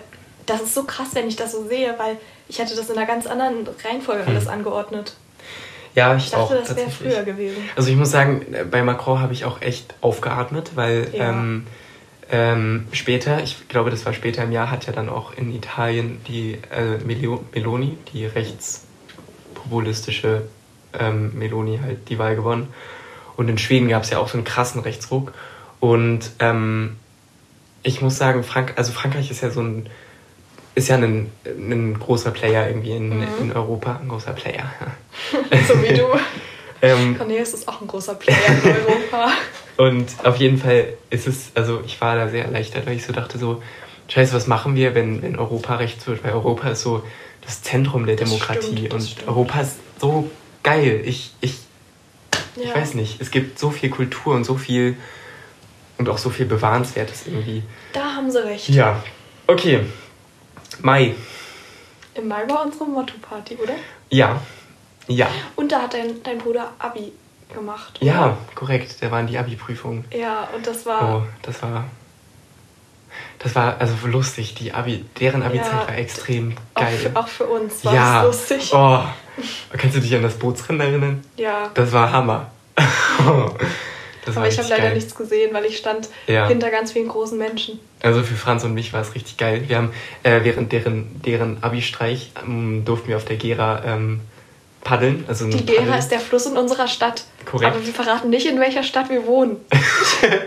das ist so krass, wenn ich das so sehe, weil ich hatte das in einer ganz anderen Reihenfolge alles angeordnet. Ja, ich, Ich dachte, auch das wäre tatsächlich. früher gewesen. Also ich muss sagen, bei Macron habe ich auch echt aufgeatmet, weil Ja. ähm, ähm, später, ich glaube, das war später im Jahr, hat ja dann auch in Italien die äh, Melio- Meloni, die rechtspopulistische ähm, Meloni, halt die Wahl gewonnen. Und in Schweden gab es ja auch so einen krassen Rechtsruck. Und ähm, ich muss sagen, Frank also Frankreich ist ja so ein ist ja ein, ein großer Player irgendwie in, Mhm. in Europa, ein großer Player. (laughs) So wie du. (laughs) ähm, Cornelius ist auch ein großer Player in Europa. (laughs) Und auf jeden Fall ist es, also ich war da sehr erleichtert, weil ich so dachte so, scheiße, was machen wir, wenn, wenn Europa rechts wird? Weil Europa ist so das Zentrum der Das Demokratie stimmt, und stimmt. Europa ist so geil. Ich, ich, ich Ja. weiß nicht, es gibt so viel Kultur und so viel und auch so viel Bewahrenswertes irgendwie. Da haben sie recht. Ja, okay. Mai. Im Mai war unsere Motto-Party, oder? Ja. Ja. Und da hat dein, dein Bruder Abi gemacht. oder? Ja, korrekt. Da waren die Abi-Prüfungen. Ja, und das war. Oh, das war. Das war also lustig. Die Abi, deren Abi-Zeit Ja, war extrem auch, geil. für, auch für uns war ja. es lustig. Oh. Kannst du dich an das Bootsrennen erinnern? Ja. Das war Hammer. (laughs) das Aber ich habe leider geil. nichts gesehen, weil ich stand Ja. hinter ganz vielen großen Menschen. Also für Franz und mich war es richtig geil. Wir haben äh, während deren, deren Abi-Streich ähm, durften wir auf der Gera ähm, paddeln. Also Die Gera Paddel- ist der Fluss in unserer Stadt. Korrekt. Aber wir verraten nicht, in welcher Stadt wir wohnen. (laughs)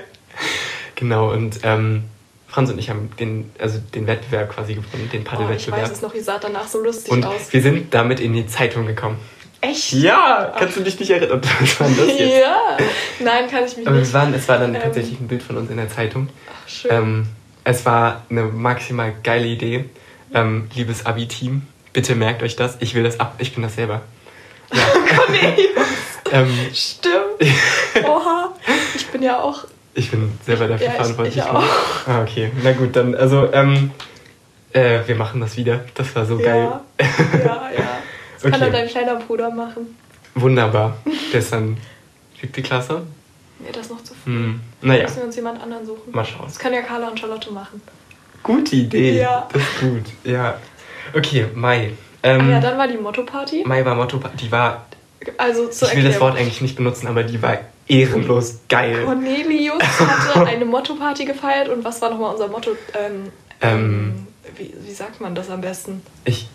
Genau, und ähm, Franz und ich haben den, also den Wettbewerb quasi gewonnen, den Oh, ich Paddelwettbewerb. weiß es noch, ihr saht danach so lustig und aus. wir sind damit in die Zeitung gekommen. Echt? Ja, kannst du dich nicht erinnern? (laughs) Was war das jetzt? Ja. Nein, kann ich mich Aber nicht. waren, es war dann Ähm. tatsächlich ein Bild von uns in der Zeitung. Ach, schön. Ähm, es war eine maximal geile Idee. Ähm, liebes Abi-Team, bitte merkt euch das. Ich will das ab. Ich bin das selber. Ja. (laughs) Cornelius. ähm, Stimmt. (laughs) Oha. Ich bin ja auch. ich bin selber dafür Ja, ich- verantwortlich. ich auch. Ah, okay. Na gut, dann, also, ähm, äh, wir machen das wieder. Das war so geil. Ja. Ja, ja. (laughs) Das kann Okay. dann dein kleiner Bruder machen. Wunderbar. Der ist dann siebte Klasse. Nee, das ist noch zu früh. Hm. Naja, müssen wir uns jemand anderen suchen. mal schauen. Das können ja Carla und Charlotte machen. Gute Idee. Ja. Das ist gut. Ja. Okay, Mai. Ähm, Ah ja, dann war die Motto-Party. Mai war Motto, die war, Also zur ich will das Erklärung. Wort eigentlich nicht benutzen, aber die war ehrenlos geil. Cornelius (laughs) hatte eine Motto-Party gefeiert und was war nochmal unser Motto? Ähm, Ähm. wie, wie sagt man das am besten? Ich,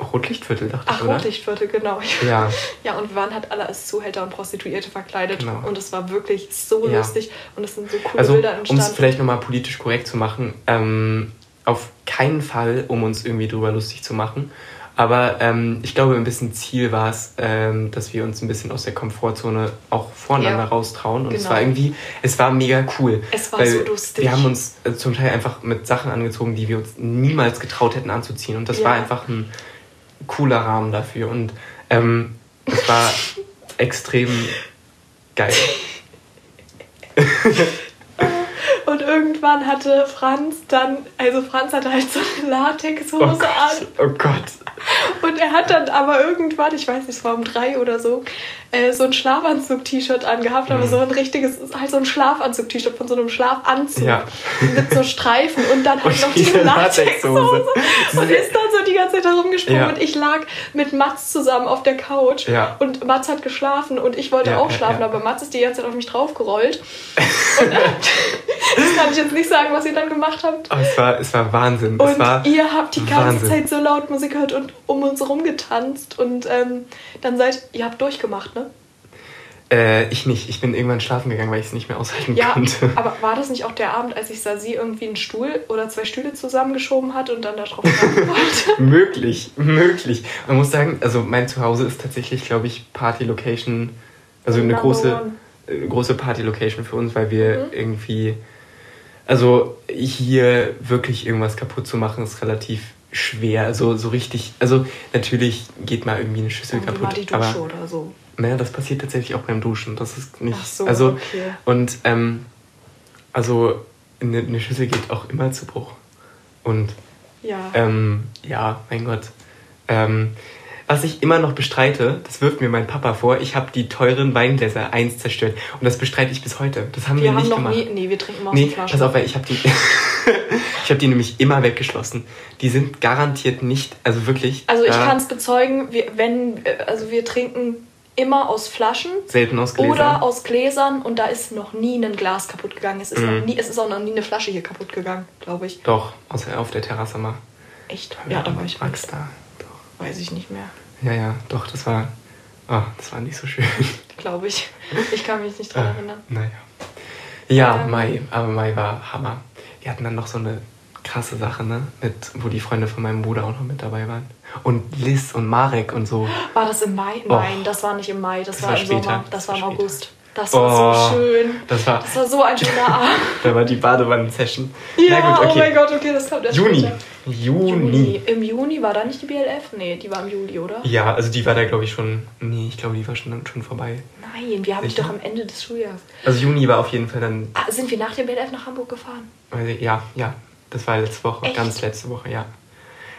Rotlichtviertel dachte Ach, ich, oder? Rotlichtviertel, genau. Ja. (laughs) Ja, und wir waren halt alle als Zuhälter und Prostituierte verkleidet. Genau. Und es war wirklich so Ja. lustig und es sind so coole Also, Bilder um entstanden. es vielleicht nochmal politisch korrekt zu machen, ähm, auf keinen Fall, um uns irgendwie drüber lustig zu machen. Aber ähm, ich glaube, ein bisschen Ziel war es, ähm, dass wir uns ein bisschen aus der Komfortzone auch voneinander Ja. raustrauen. Und es Genau. war irgendwie, es war mega cool. Es war so lustig. Wir haben uns äh, zum Teil einfach mit Sachen angezogen, die wir uns niemals getraut hätten anzuziehen. Und das Ja. war einfach ein cooler Rahmen dafür. Und ähm, es war (laughs) extrem geil. (laughs) Und irgendwann hatte Franz dann, also Franz hatte halt so eine Latexhose Oh an. Oh Gott. Und er hat dann aber irgendwann, ich weiß nicht, es war um drei oder so, äh, so ein Schlafanzug-T-Shirt angehabt, aber so ein richtiges, halt so ein Schlafanzug-T-Shirt von so einem Schlafanzug Mhm. Ja. mit so Streifen und dann halt (laughs) Und noch diese Latexhose. Und ist dann so die ganze Zeit herumgesprungen Ja. und ich lag mit Mats zusammen auf der Couch Ja. und Mats hat geschlafen und ich wollte auch schlafen, aber Mats ist die ganze Zeit auf mich draufgerollt. (laughs) Und das kann ich jetzt nicht sagen, was ihr dann gemacht habt. Oh, es, war, es war Wahnsinn. Und war ihr habt die ganze Wahnsinn. Zeit so laut Musik gehört und um uns herum getanzt und ähm, dann seid ihr habt durchgemacht, ne? Äh, ich nicht. Ich bin irgendwann schlafen gegangen, weil ich es nicht mehr aushalten Ja, konnte. (laughs) aber war das nicht auch der Abend, als ich Sasi irgendwie einen Stuhl oder zwei Stühle zusammengeschoben hat und dann da drauf (laughs) wollte? möglich, möglich. Man muss sagen, also mein Zuhause ist tatsächlich, glaube ich, Party-Location, also eine Number große, one. äh, große Party-Location für uns, weil wir irgendwie, also hier wirklich irgendwas kaputt zu machen, ist relativ schwer. Also so richtig, also natürlich geht mal irgendwie eine Schüssel Irgendwie kaputt, mal die Dusche aber oder so. naja, das passiert tatsächlich auch beim Duschen. Das ist nicht, Ach so, also okay. und ähm, also eine, eine Schüssel geht auch immer zu Bruch und Ja. ähm, ja, mein Gott. Ähm, was ich immer noch bestreite, das wirft mir mein Papa vor, ich habe die teuren Weingläser eins zerstört. Und das bestreite ich bis heute. Das haben wir, wir haben nicht noch gemacht. nie. Nee, wir trinken mal aus nee, der Flasche. pass auf, weil ich habe die, (laughs) ich habe die nämlich immer weggeschlossen. Die sind garantiert nicht, also wirklich. Also ich kann es bezeugen, wir, wenn, äh, also wir trinken immer aus Flaschen selten aus Gläsern. oder aus Gläsern und da ist noch nie ein Glas kaputt gegangen. Es ist, Mhm. noch nie, es ist auch noch nie eine Flasche hier kaputt gegangen, glaube ich. Doch, außer auf der Terrasse mal. Echt? Ja, da war ich Max da. Doch. Weiß ich nicht mehr, Ja, ja, doch, das war. Oh, das war nicht so schön. glaube ich. Ich kann mich nicht dran Ah, erinnern. Naja. Ja, Ähm. Mai, aber Mai war Hammer. Wir hatten dann noch so eine krasse Sache, ne? Mit, wo die Freunde von meinem Bruder auch noch mit dabei waren. Und Liz und Marek und so. War das im Mai? Nein, das war nicht im Mai, das, Das war, im später. Sommer. Das, Das war im später. August. Das war Oh, so schön. Das war, Das war so ein schöner (laughs) Abend. da war die Badewannen-Session. Ja, oh mein Gott, okay, das kommt erst Juni. später. Juni. Juni. Im Juni war da nicht die BLF? Nee, die war im Juli, oder? Ja, also die war da, glaube ich, schon. Nee, ich glaube, die war schon, schon vorbei. Nein, wir haben die Sicher? doch am Ende des Schuljahres. Also Juni war auf jeden Fall dann. Ah, sind wir nach der BLF nach Hamburg gefahren? ich- Ja, ja. Das war letzte Woche. Echt? Ganz letzte Woche, ja.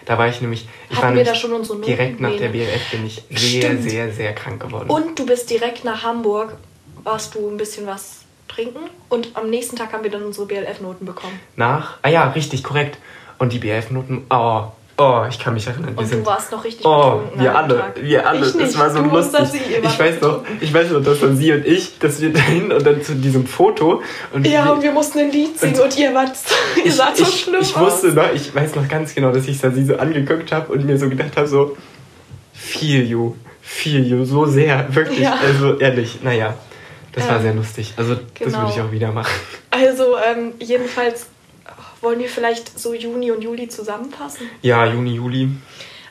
Da war ich nämlich. Ich Hatten war wir da nämlich schon unsere Noten? Direkt nach der? BLF bin ich sehr, Stimmt. sehr, sehr krank geworden. Und du bist direkt nach Hamburg, warst du ein bisschen was trinken und am nächsten Tag haben wir dann unsere BLF-Noten bekommen. nach. Ah ja, richtig, korrekt. Und die BF-Noten. Oh, oh, ich kann mich erinnern. Wir Und sind, du warst noch richtig Oh, betrunken wir alle, Tag. wir alle. Ich nicht. Das war so du lustig. Wart ich weiß noch, ich weiß noch, das waren sie und ich, dass wir (laughs) dahin und dann zu diesem Foto und Ja, wir- und wir mussten ein Lied singen Und- und, ihr wart ihr ich, saht so ich, schlimm ich aus. wusste noch, ich weiß noch ganz genau, dass ich sie so angeguckt habe und mir so gedacht habe, so, feel you, feel you, so sehr, wirklich, Ja. also ehrlich, naja, das war Ähm, sehr lustig, also das genau. würde ich auch wieder machen. Also ähm, jedenfalls wollen wir vielleicht so Juni und Juli zusammenfassen. Ja, Juni, Juli,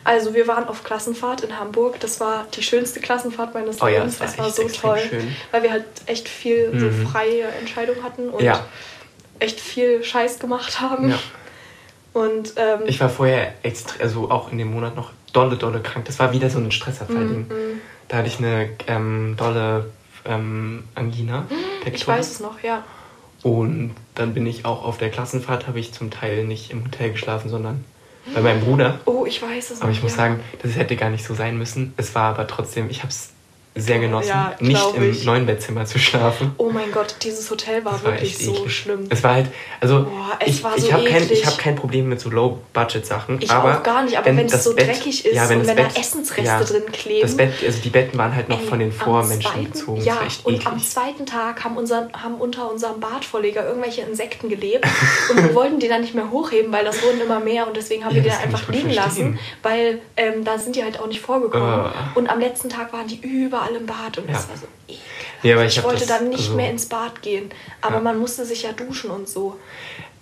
Also wir waren auf Klassenfahrt in Hamburg. Das war die schönste Klassenfahrt meines Oh ja, Lebens. das war das war so toll, schön. weil wir halt echt viel so Mhm. freie Entscheidung hatten und Ja. echt viel Scheiß gemacht haben. ja. Und ähm, Ich war vorher extra, also auch in dem Monat noch dolle, dolle krank. Das war wieder so ein Stressabfall-Ding. Mhm. Da hatte ich eine ähm, dolle ähm, Angina. ich pectoris. weiß es noch, ja. Und dann bin ich auch auf der Klassenfahrt, habe ich zum Teil nicht im Hotel geschlafen, sondern bei meinem Bruder. Oh, ich weiß es noch. Aber ich muss ja. sagen, das hätte gar nicht so sein müssen. Es war aber trotzdem, ich habe es sehr genossen, Ja, nicht im ich. neuen Bettzimmer zu schlafen. Oh mein Gott, dieses Hotel war war wirklich so eklig. schlimm. Es war halt, also Boah, es ich, war ich so habe kein, hab kein Problem mit so Low-Budget-Sachen. Ich aber auch gar nicht, aber wenn es das so dreckig ist und das wenn da Essensreste drin kleben. Das Bett, also die Betten waren halt noch Ey, von den Vormenschen zweiten- gezogen. Ja, und eklig. am zweiten Tag haben, unser, haben unter unserem Badvorleger irgendwelche Insekten gelebt und wir wollten die dann nicht mehr hochheben, weil das wurden immer mehr und deswegen haben Ja, wir die dann einfach liegen verstehen. lassen, weil ähm, da sind die halt auch nicht vorgekommen. Ah. Und am letzten Tag waren die überall im Bad und das Ja. war so ekelhaft. Ja, aber ich ich wollte das dann nicht so- mehr ins Bad gehen, aber Ja. man musste sich ja duschen und so.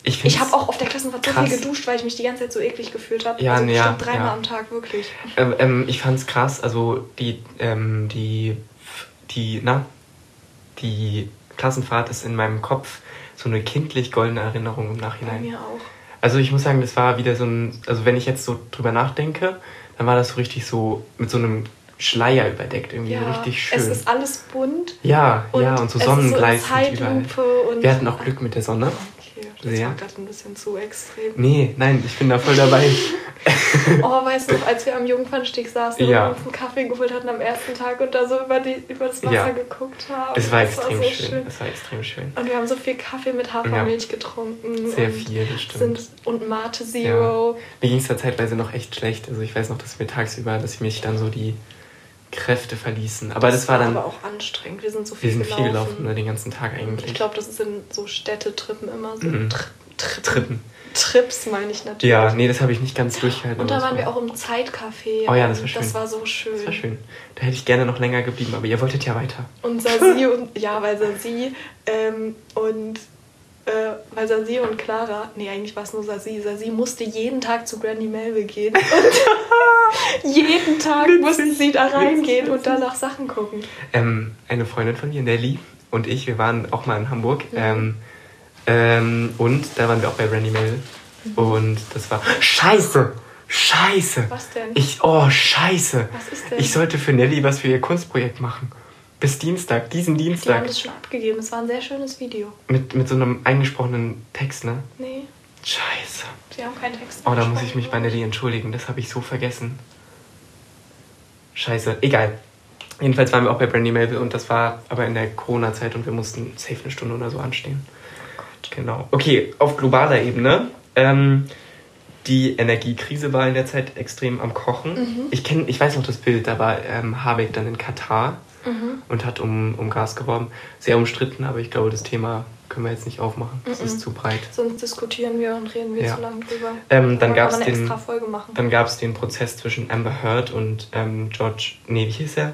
ich Ich habe auch auf der Klassenfahrt so viel geduscht, weil ich mich die ganze Zeit so eklig gefühlt habe. Ja, also ja, bestimmt dreimal ja. am Tag, wirklich. Ähm, ähm, ich fand's krass, also die, ähm, die, die, na, die Klassenfahrt ist in meinem Kopf so eine kindlich goldene Erinnerung im Bei Nachhinein. mir auch. Also ich muss sagen, das war wieder so ein, also wenn ich jetzt so drüber nachdenke, dann war das so richtig so mit so einem Schleier überdeckt, irgendwie so richtig schön. es ist alles bunt. ja, Und ja, und so ist so überall. Wir hatten auch Glück mit der Sonne. Okay. Das Sehr. war gerade ein bisschen zu extrem. Nee, nein, ich bin da voll dabei. (laughs) Oh, weißt du noch, als wir am Jungfernstieg saßen Ja. und uns einen Kaffee geholt hatten am ersten Tag und da so über, die, über das Wasser Ja. geguckt haben? Es war Das extrem so schön. Es war extrem schön. Und wir haben so viel Kaffee mit Hafermilch getrunken. Sehr viel, das stimmt. Sind, und Mate Zero. Mir ging es da zeitweise noch echt schlecht. Also ich weiß noch, dass mir tagsüber, dass mich dann so die Kräfte verließen. Aber das, war dann. aber auch anstrengend. Wir sind so wir viel sind gelaufen. viel gelaufen, ne, den ganzen Tag eigentlich. Ich glaube, das ist in so Städtetrippen immer so. Mhm. Tri Trippen. Trippen. Trips meine ich natürlich. Ja, nee, das habe ich nicht ganz durchgehalten. Und da waren wir auch im Zeitcafé. Oh ja, das war schön. Das war so schön. Das war schön. Da hätte ich gerne noch länger geblieben, aber ihr wolltet ja weiter. Und (laughs) Sasi und ja, weil Sasi ähm, und äh, weil Sasi und Clara, nee, eigentlich war es nur Sasi. Sasi musste jeden Tag zu Granny Melville gehen. Und (laughs) jeden Tag mussten sie da reingehen und danach Sachen gucken. Ähm, eine Freundin von mir, Nelly, und ich, wir waren auch mal in Hamburg. Mhm. Ähm, ähm, und da waren wir auch bei Randy Mel. Und das war. Scheiße! Scheiße! Was denn? Ich, oh, scheiße! Was ist denn? Ich sollte für Nelly was für ihr Kunstprojekt machen. Bis Dienstag, diesen Die haben Dienstag. das schon abgegeben. Es war ein sehr schönes Video. Mit, mit so einem eingesprochenen Text, ne? Nee, Scheiße. sie haben keinen Text. Oh, da muss ich mich bei Nelly entschuldigen. Das habe ich so vergessen. Scheiße. Egal. Jedenfalls waren wir auch bei Brandy Melville und das war aber in der Corona-Zeit und wir mussten safe eine Stunde oder so anstehen. Genau. Okay, auf globaler Ebene. Ähm, die Energiekrise war in der Zeit extrem am Kochen. Ich, kenn, ich weiß noch das Bild, da war ähm, Habeck dann in Katar und hat um, um Gas geworben. Sehr umstritten, aber ich glaube, das Thema können wir jetzt nicht aufmachen. Das ist zu breit. Sonst diskutieren wir und reden wir Ja. zu lange drüber. Ähm, dann aber eine den-. Dann gab es den Prozess zwischen Amber Heard und ähm, George, nee, wie hieß er?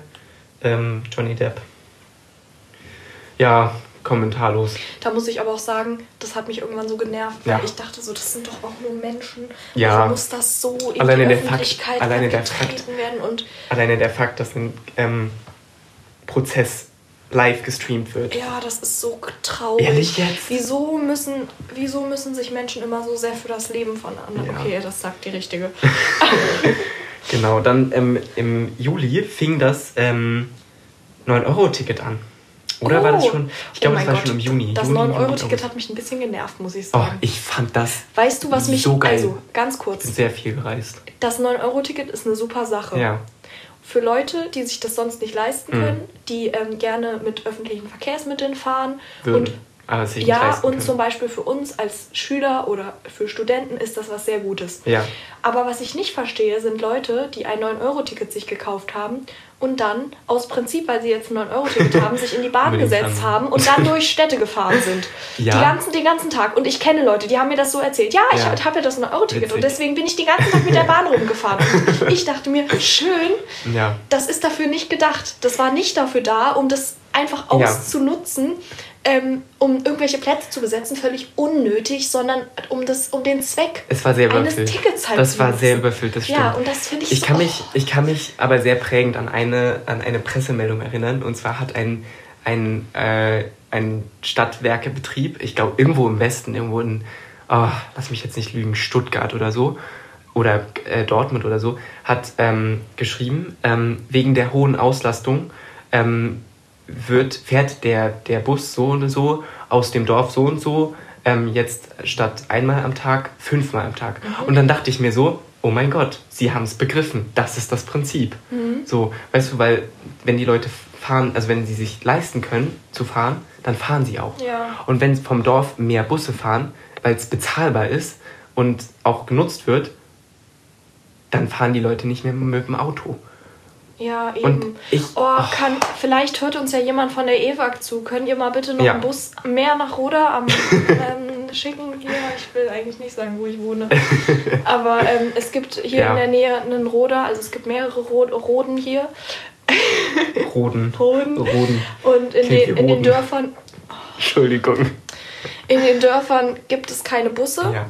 Ähm, Johnny Depp. Ja, kommentarlos. Da muss ich aber auch sagen, das hat mich irgendwann so genervt, weil Ja. ich dachte so, das sind doch auch nur Menschen. Ja. Also muss das so in Alleine die der Fakt- alleine der getreten werden und Alleine der Fakt, dass ein ähm, Prozess live gestreamt wird. ja, das ist so traurig. Ehrlich jetzt? Wieso müssen, wieso müssen sich Menschen immer so sehr für das Leben von anderen? Ja. Okay, das sagt die richtige. (laughs) Genau, dann ähm, im Juli fing das ähm, 9-Euro-Ticket an. Oder war das Oh. schon? Ich glaube, Oh das war Gott, schon im Juni. Das Juni, 9-Euro-Ticket Juli, hat mich ein bisschen genervt, muss ich Oh, sagen. ich fand das weißt du, was mich. so geil. Also, ganz kurz. bin sehr viel gereist. Das 9-Euro-Ticket ist eine super Sache. Ja. Für Leute, die sich das sonst nicht leisten Mhm. können, die ähm, gerne mit öffentlichen Verkehrsmitteln fahren Würden. und ja, und zum Beispiel für uns als Schüler oder für Studenten ist das was sehr Gutes. Ja. Aber was ich nicht verstehe, sind Leute, die ein 9-Euro-Ticket sich gekauft haben und dann aus Prinzip, weil sie jetzt ein 9-Euro-Ticket haben, sich in die Bahn gesetzt haben. und dann durch Städte gefahren sind. Ja. Die ganzen, den ganzen Tag. Und ich kenne Leute, die haben mir das so erzählt. Ja, ich Ja. habe ja das 9-Euro-Ticket und deswegen bin ich den ganzen Tag mit der Bahn rumgefahren. Und ich dachte mir, schön, Ja. das ist dafür nicht gedacht. Das war nicht dafür da, um das einfach auszunutzen, ähm, um irgendwelche Plätze zu besetzen, völlig unnötig, sondern um, das, um den Zweck Es war sehr eines überfüllt. Tickets halt das war sehr überfüllt, das stimmt. Ja, und das finde ich Ich so, kann, mich, oh. ich kann mich aber sehr prägend an eine, an eine Pressemeldung erinnern. Und zwar hat ein, ein, äh, ein Stadtwerkebetrieb, ich glaube irgendwo im Westen, irgendwo in, oh, lass mich jetzt nicht lügen, Stuttgart oder so, oder äh, Dortmund oder so, hat ähm, geschrieben, ähm, wegen der hohen Auslastung ähm, wird, fährt der, der Bus so und so aus dem Dorf so und so ähm, jetzt statt einmal am Tag fünfmal am Tag. Und dann dachte ich mir so, oh mein Gott, sie haben es begriffen. Das ist das Prinzip. So, weißt du, weil wenn die Leute fahren, also wenn sie sich leisten können zu fahren, dann fahren sie auch. Ja. Und wenn vom Dorf mehr Busse fahren, weil es bezahlbar ist und auch genutzt wird, dann fahren die Leute nicht mehr mit dem Auto. Ja, Und eben. ich- oh, oh. kann, vielleicht hört uns ja jemand von der EWAG zu. Könnt ihr mal bitte noch Ja. einen Bus mehr nach Roda am, ähm, (laughs) schicken? Hier, ich will eigentlich nicht sagen, wo ich wohne. (laughs) Aber ähm, es gibt hier Ja. in der Nähe einen Roda, also es gibt mehrere Rod Roden hier. (laughs) Roden. Roden. Roden. Und in, den, in den. Dörfern Entschuldigung. in den Dörfern gibt es keine Busse. Ja.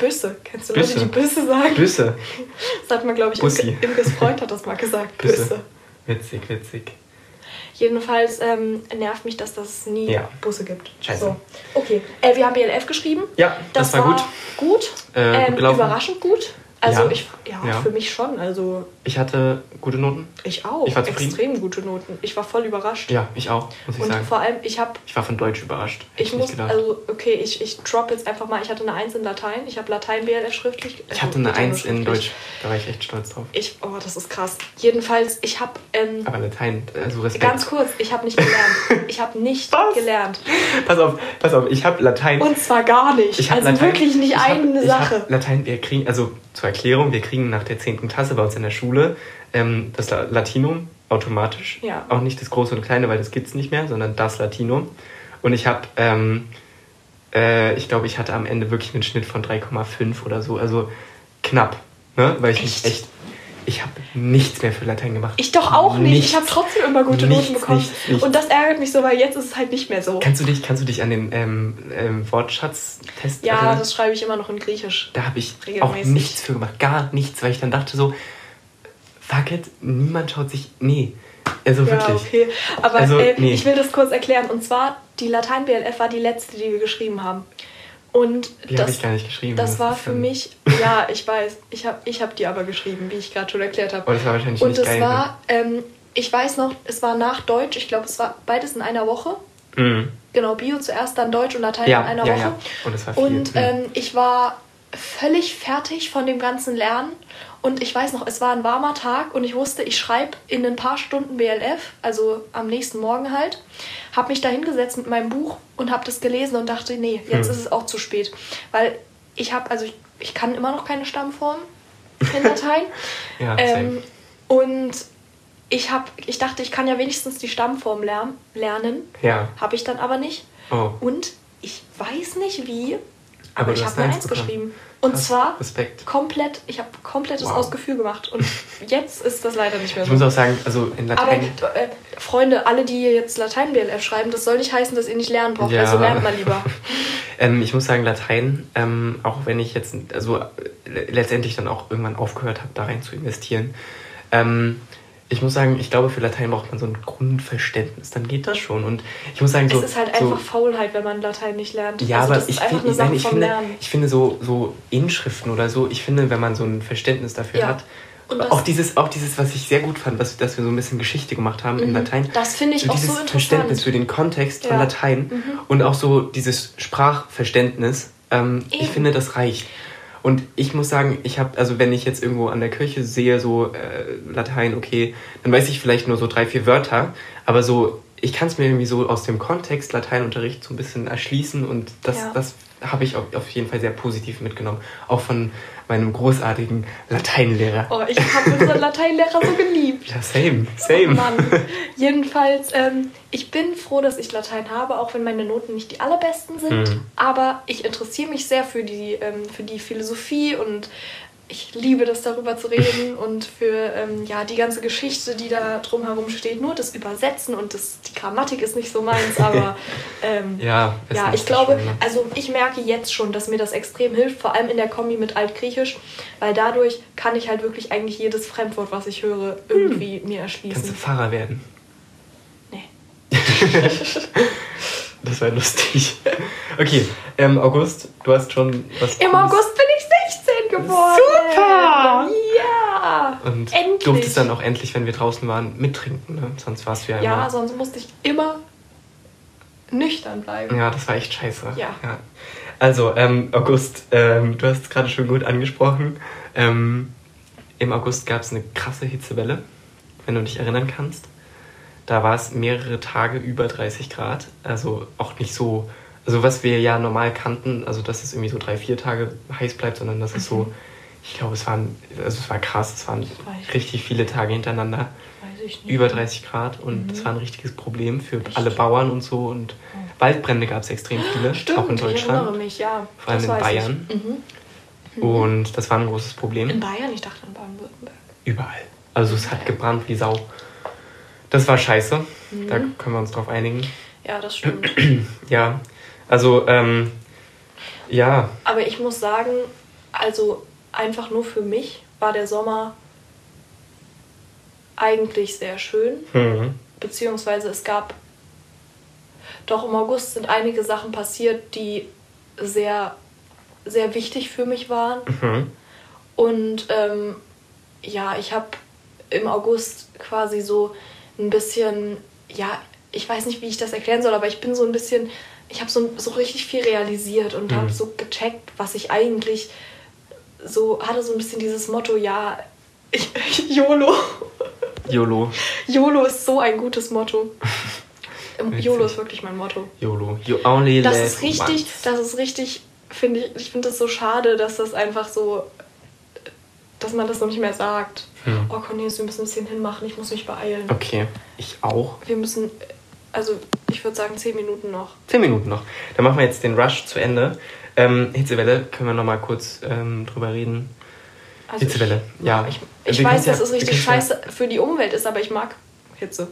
Büsse. Kennst du Leute, Büsse. die Büsse sagen? Büsse. (laughs) Das hat man, glaube ich, Bussi. Imke, Imkes Freund hat das mal gesagt. Büsse. Büsse. Witzig, witzig. Jedenfalls ähm, nervt mich, dass das nie Ja. Busse gibt. Scheiße. So. Okay, äh, wir haben BLF geschrieben. Ja, das war gut. Gut, Äh, gut ähm, überraschend gut. Also Ja. ich, ja, Ja. für mich schon. Also Ich hatte gute Noten. ich auch. Ich war zufrieden. Extrem gute Noten. Ich war voll überrascht. Ja, ich auch, muss ich Und sagen. vor allem, ich habe Ich war von Deutsch überrascht. Hätte Ich nicht muss, also, okay, ich, ich drop jetzt einfach mal. Ich hatte eine 1 in Latein. Ich habe Latein BLF schriftlich. ich also hatte eine nur 1 in. Deutsch. Da war ich echt stolz drauf. Ich, oh, das ist krass. Jedenfalls, ich habe, ähm, Aber Latein, also Respekt. ganz kurz, ich habe nicht gelernt. Ich habe nicht (laughs) Was? gelernt. Pass auf, pass auf, ich habe Latein. Und zwar gar nicht. Ich hab also Latein, wirklich nicht ich hab- eine ich Sache. Hab Latein, wir kriegen, also zur Erklärung, wir kriegen nach der 10. Klasse bei uns in der Schule ähm, das La- Latinum automatisch. Ja. Auch nicht das große und kleine, weil das gibt's nicht mehr, sondern das Latinum. Und ich habe, ähm, äh, ich glaube, ich hatte am Ende wirklich einen Schnitt von 3,5 oder so. Also knapp, ne? Weil ich Echt? mich echt, ich habe nichts mehr für Latein gemacht. Ich doch auch nicht. Nichts. Ich habe trotzdem immer gute Nichts, Noten bekommen. nichts. Und das ärgert mich so, weil jetzt ist es halt nicht mehr so. Kannst du dich, kannst du dich an den ähm, ähm, Wortschatztest Ja, erinnern? das schreibe ich immer noch in Griechisch. Da habe ich auch nichts für gemacht. Gar nichts, weil ich dann dachte so, fuck it, niemand schaut sich. Nee. Also Ja, wirklich. okay. Aber Also, äh, nee. ich will das kurz erklären. Und zwar, die Latein-BLF war die letzte, die wir geschrieben haben. Und Die habe das, ich gar nicht geschrieben. das Was war für mich, ja, ich weiß, ich habe ich hab die aber geschrieben, wie ich gerade schon erklärt habe. Oh, das war wahrscheinlich Und nicht es geil. war, ähm, ich weiß noch, es war nach Deutsch, ich glaube, es war beides in einer Woche. ne? Mhm. Genau, Bio zuerst, dann Deutsch und Latein Ja, in einer ja, Woche. ja. Und es war viel. Und Mhm. ähm, ich war völlig fertig von dem ganzen Lernen. Und ich weiß noch, es war ein warmer Tag und ich wusste, ich schreibe in ein paar Stunden BLF, also am nächsten Morgen halt. Habe mich da hingesetzt mit meinem Buch und habe das gelesen und dachte, nee, jetzt Hm. ist es auch zu spät. Weil ich habe, also ich, ich kann immer noch keine Stammform in Latein. (laughs) Ja, ähm, und ich, hab, ich dachte, ich kann ja wenigstens die Stammform lern, lernen. Ja. Habe ich dann aber nicht. Oh. Und ich weiß nicht wie, Aber aber ich habe eine Eins 1 bekommen. geschrieben. Und Krass, zwar Respekt. komplett, ich habe komplettes Wow. Ausgefühl gemacht. Und jetzt ist das leider nicht mehr Ich so. muss auch sagen, also in aber Latein. äh, Freunde, alle, die jetzt Latein-BLF schreiben, das soll nicht heißen, dass ihr nicht lernen braucht. Ja. Also lernt mal lieber. (laughs) Ähm, ich muss sagen, Latein, ähm, auch wenn ich jetzt also äh, letztendlich dann auch irgendwann aufgehört habe, da rein zu investieren, ähm, ich muss sagen, ich glaube, für Latein braucht man so ein Grundverständnis, dann geht das schon. Und ich muss sagen, so. es ist halt so, einfach Faulheit, wenn man Latein nicht lernt. Ja, also aber ich, find, ich, nein, ich, finde, Lernen. ich finde so, so Inschriften oder so, ich finde, wenn man so ein Verständnis dafür Ja. hat, auch dieses, auch dieses, was ich sehr gut fand, was, dass wir so ein bisschen Geschichte gemacht haben in Mhm. Latein. Das finde ich auch dieses so interessant. Verständnis für den Kontext von Ja. Latein Mhm. und auch so dieses Sprachverständnis. Ähm, ich finde, das reicht. Und ich muss sagen, ich habe, also wenn ich jetzt irgendwo an der Kirche sehe, so äh, Latein, okay, dann weiß ich vielleicht nur so drei, vier Wörter, aber so, ich kann es mir irgendwie so aus dem Kontext Lateinunterricht so ein bisschen erschließen und das, Ja. das habe ich auf, auf jeden Fall sehr positiv mitgenommen. Auch von meinem großartigen Lateinlehrer. Oh, ich habe unseren Lateinlehrer so geliebt. Ja, same, same. Oh Mann. Jedenfalls, ähm, ich bin froh, dass ich Latein habe, auch wenn meine Noten nicht die allerbesten sind. Mhm. Aber ich interessiere mich sehr für die, ähm, für die Philosophie und ich liebe das, darüber zu reden und für ähm, ja, die ganze Geschichte, die da drumherum steht. Nur das Übersetzen und das, die Grammatik ist nicht so meins, (laughs) aber ähm, Ja, ja, ich glaube, schon, ne? also ich merke jetzt schon, dass mir das extrem hilft, vor allem in der Kombi mit Altgriechisch, weil dadurch kann ich halt wirklich eigentlich jedes Fremdwort, was ich höre, irgendwie mir Kannst du erschließen. Pfarrer werden? Nee. (laughs) Das wäre lustig. Okay, ähm, August, du hast schon was. Im Cooles- August bin ich 16 geworden. Super! Ja! Und endlich. durftest dann auch endlich, wenn wir draußen waren, mittrinken, ne? Sonst warst du ja Ja, immer. sonst musste ich immer nüchtern bleiben. Ja, das war echt scheiße. Ja. Also, ähm, August, ähm, du hast es gerade schon gut angesprochen. Ähm, Im August gab es eine krasse Hitzewelle, wenn du dich erinnern kannst. Da war es mehrere Tage über 30 Grad. Also auch nicht so, also was wir ja normal kannten, also dass es irgendwie so drei, vier Tage heiß bleibt, sondern dass es so, ich glaube, es waren, also es war krass, es waren Mhm. Richtig viele Tage hintereinander Weiß ich nicht. über 30 Grad und Mhm. das war ein richtiges Problem für Echt? alle Bauern und so und Waldbrände gab es extrem viele, Stimmt, auch in ich erinnere Deutschland. mich, ja. Vor allem in Bayern. Ich. Mhm. Und das war ein großes Problem. In Bayern? Ich dachte in Baden-Württemberg. Überall. Also es hat gebrannt wie Sau. Das war scheiße. Da Mhm. können wir uns drauf einigen. Ja, das stimmt. (clears throat) Ja, also ähm, ja, Aber ich muss sagen, also einfach nur für mich war der Sommer eigentlich sehr schön. hm, Beziehungsweise es gab, doch im August sind einige Sachen passiert, die sehr, sehr wichtig für mich waren. mhm. Und ähm, ja, ich habe im August quasi so ein bisschen, ja, ich weiß nicht, wie ich das erklären soll, aber ich bin so ein bisschen, ich habe so, so richtig viel realisiert und mhm. habe so gecheckt, was ich eigentlich so hatte, so ein bisschen dieses Motto, ja, ich, (laughs) YOLO. YOLO. YOLO ist so ein gutes Motto. (laughs) YOLO ist wirklich mein Motto. YOLO. You only das ist richtig, once. das ist richtig, finde ich, ich finde das so schade, dass das einfach so, dass man das noch nicht mehr sagt. Hm. Oh Cornelius, wir müssen ein bisschen hinmachen, ich muss mich beeilen. Okay, ich auch. Wir müssen, also ich würde sagen, zehn Minuten noch. Zehn Minuten noch. Dann machen wir jetzt den Rush zu Ende. Ähm, Hitzewelle, können wir noch mal kurz ähm, drüber reden. Also Hitzewelle, ich, ja. Ich, ich weiß, dass ja, es richtig scheiße für die Umwelt ist, aber ich mag Hitze.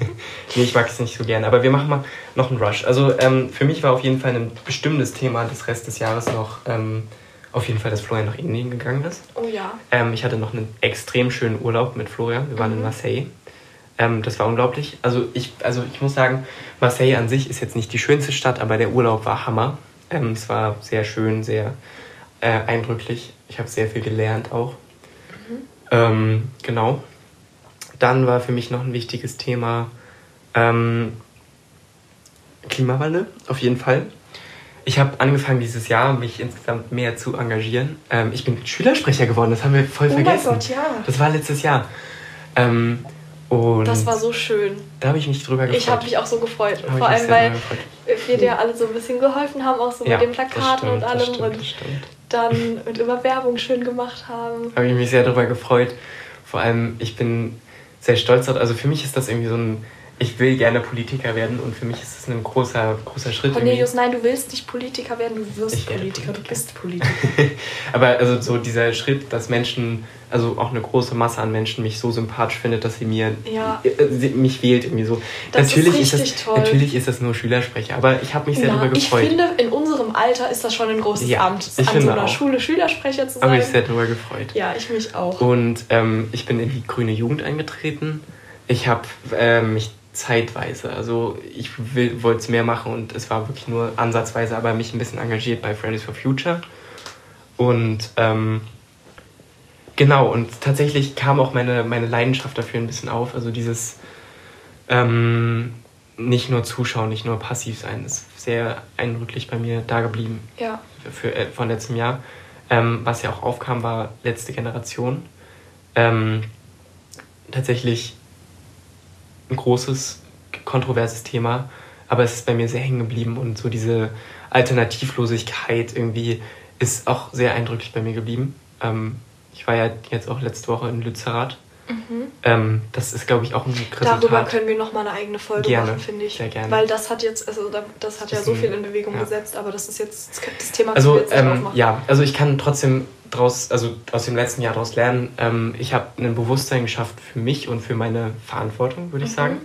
(laughs) nee, ich mag es nicht so gerne. Aber wir machen mal noch einen Rush. Also ähm, für mich war auf jeden Fall ein bestimmendes Thema des Rest des Jahres noch ähm, auf jeden Fall, dass Florian nach Indien gegangen ist. Oh ja. Ähm, ich hatte noch einen extrem schönen Urlaub mit Florian. Wir waren mhm. in Marseille. Ähm, das war unglaublich. Also ich, also ich muss sagen, Marseille an sich ist jetzt nicht die schönste Stadt, aber der Urlaub war Hammer. Ähm, es war sehr schön, sehr äh, eindrücklich. Ich habe sehr viel gelernt auch. Mhm. Ähm, genau. Dann war für mich noch ein wichtiges Thema ähm, Klimawandel, auf jeden Fall. Ich habe angefangen dieses Jahr, mich insgesamt mehr zu engagieren. Ähm, ich bin Schülersprecher geworden, das haben wir voll oh vergessen. Mein Gott, ja. Das war letztes Jahr. Ähm, und das war so schön. Da habe ich mich drüber gefreut. Ich habe mich auch so gefreut. Vor allem, weil wir dir alle so ein bisschen geholfen haben, auch so ja, mit den Plakaten stimmt, und allem. Stimmt, und dann mit immer Werbung schön gemacht haben. Habe ich mich sehr darüber gefreut. Vor allem, ich bin sehr stolz darauf. Also für mich ist das irgendwie so ein ich will gerne Politiker werden und für mich ist es ein großer, großer Schritt. Cornelius, nein, du willst nicht Politiker werden, du wirst Politiker, Politiker, du bist Politiker. (laughs) Aber also so dieser Schritt, dass Menschen, also auch eine große Masse an Menschen mich so sympathisch findet, dass sie mir ja. äh, mich wählt irgendwie so. Das natürlich ist, ist das, toll. Natürlich ist das nur Schülersprecher, aber ich habe mich sehr Na, darüber gefreut. Ich finde, in unserem Alter ist das schon ein großes ja, Amt, ich an so einer auch. Schule Schülersprecher zu sein. Habe mich sehr darüber gefreut. Ja, ich mich auch. Und ähm, ich bin in die grüne Jugend eingetreten. Ich habe äh, mich zeitweise. Also ich wollte es mehr machen und es war wirklich nur ansatzweise, aber mich ein bisschen engagiert bei Fridays for Future. Und ähm, genau, und tatsächlich kam auch meine, meine Leidenschaft dafür ein bisschen auf. Also dieses ähm, nicht nur zuschauen, nicht nur passiv sein, ist sehr eindrücklich bei mir da geblieben. Ja. Für, äh, von letztem Jahr. Ähm, was ja auch aufkam, war letzte Generation. Ähm, tatsächlich ein großes, kontroverses Thema, aber es ist bei mir sehr hängen geblieben und so diese Alternativlosigkeit irgendwie ist auch sehr eindrücklich bei mir geblieben. Ähm, ich war ja jetzt auch letzte Woche in Lützerath. Mhm. Ähm, das ist, glaube ich, auch ein Resultat. Darüber können wir nochmal eine eigene Folge gerne, machen, finde ich. Sehr gerne. Weil das hat jetzt, also das hat das ja so viel in Bewegung ja. gesetzt, aber das ist jetzt das Thema, also, wir jetzt ähm, Ja, also ich kann trotzdem draus, also aus dem letzten Jahr daraus lernen. Ähm, ich habe ein Bewusstsein geschafft für mich und für meine Verantwortung, würde ich mhm. sagen.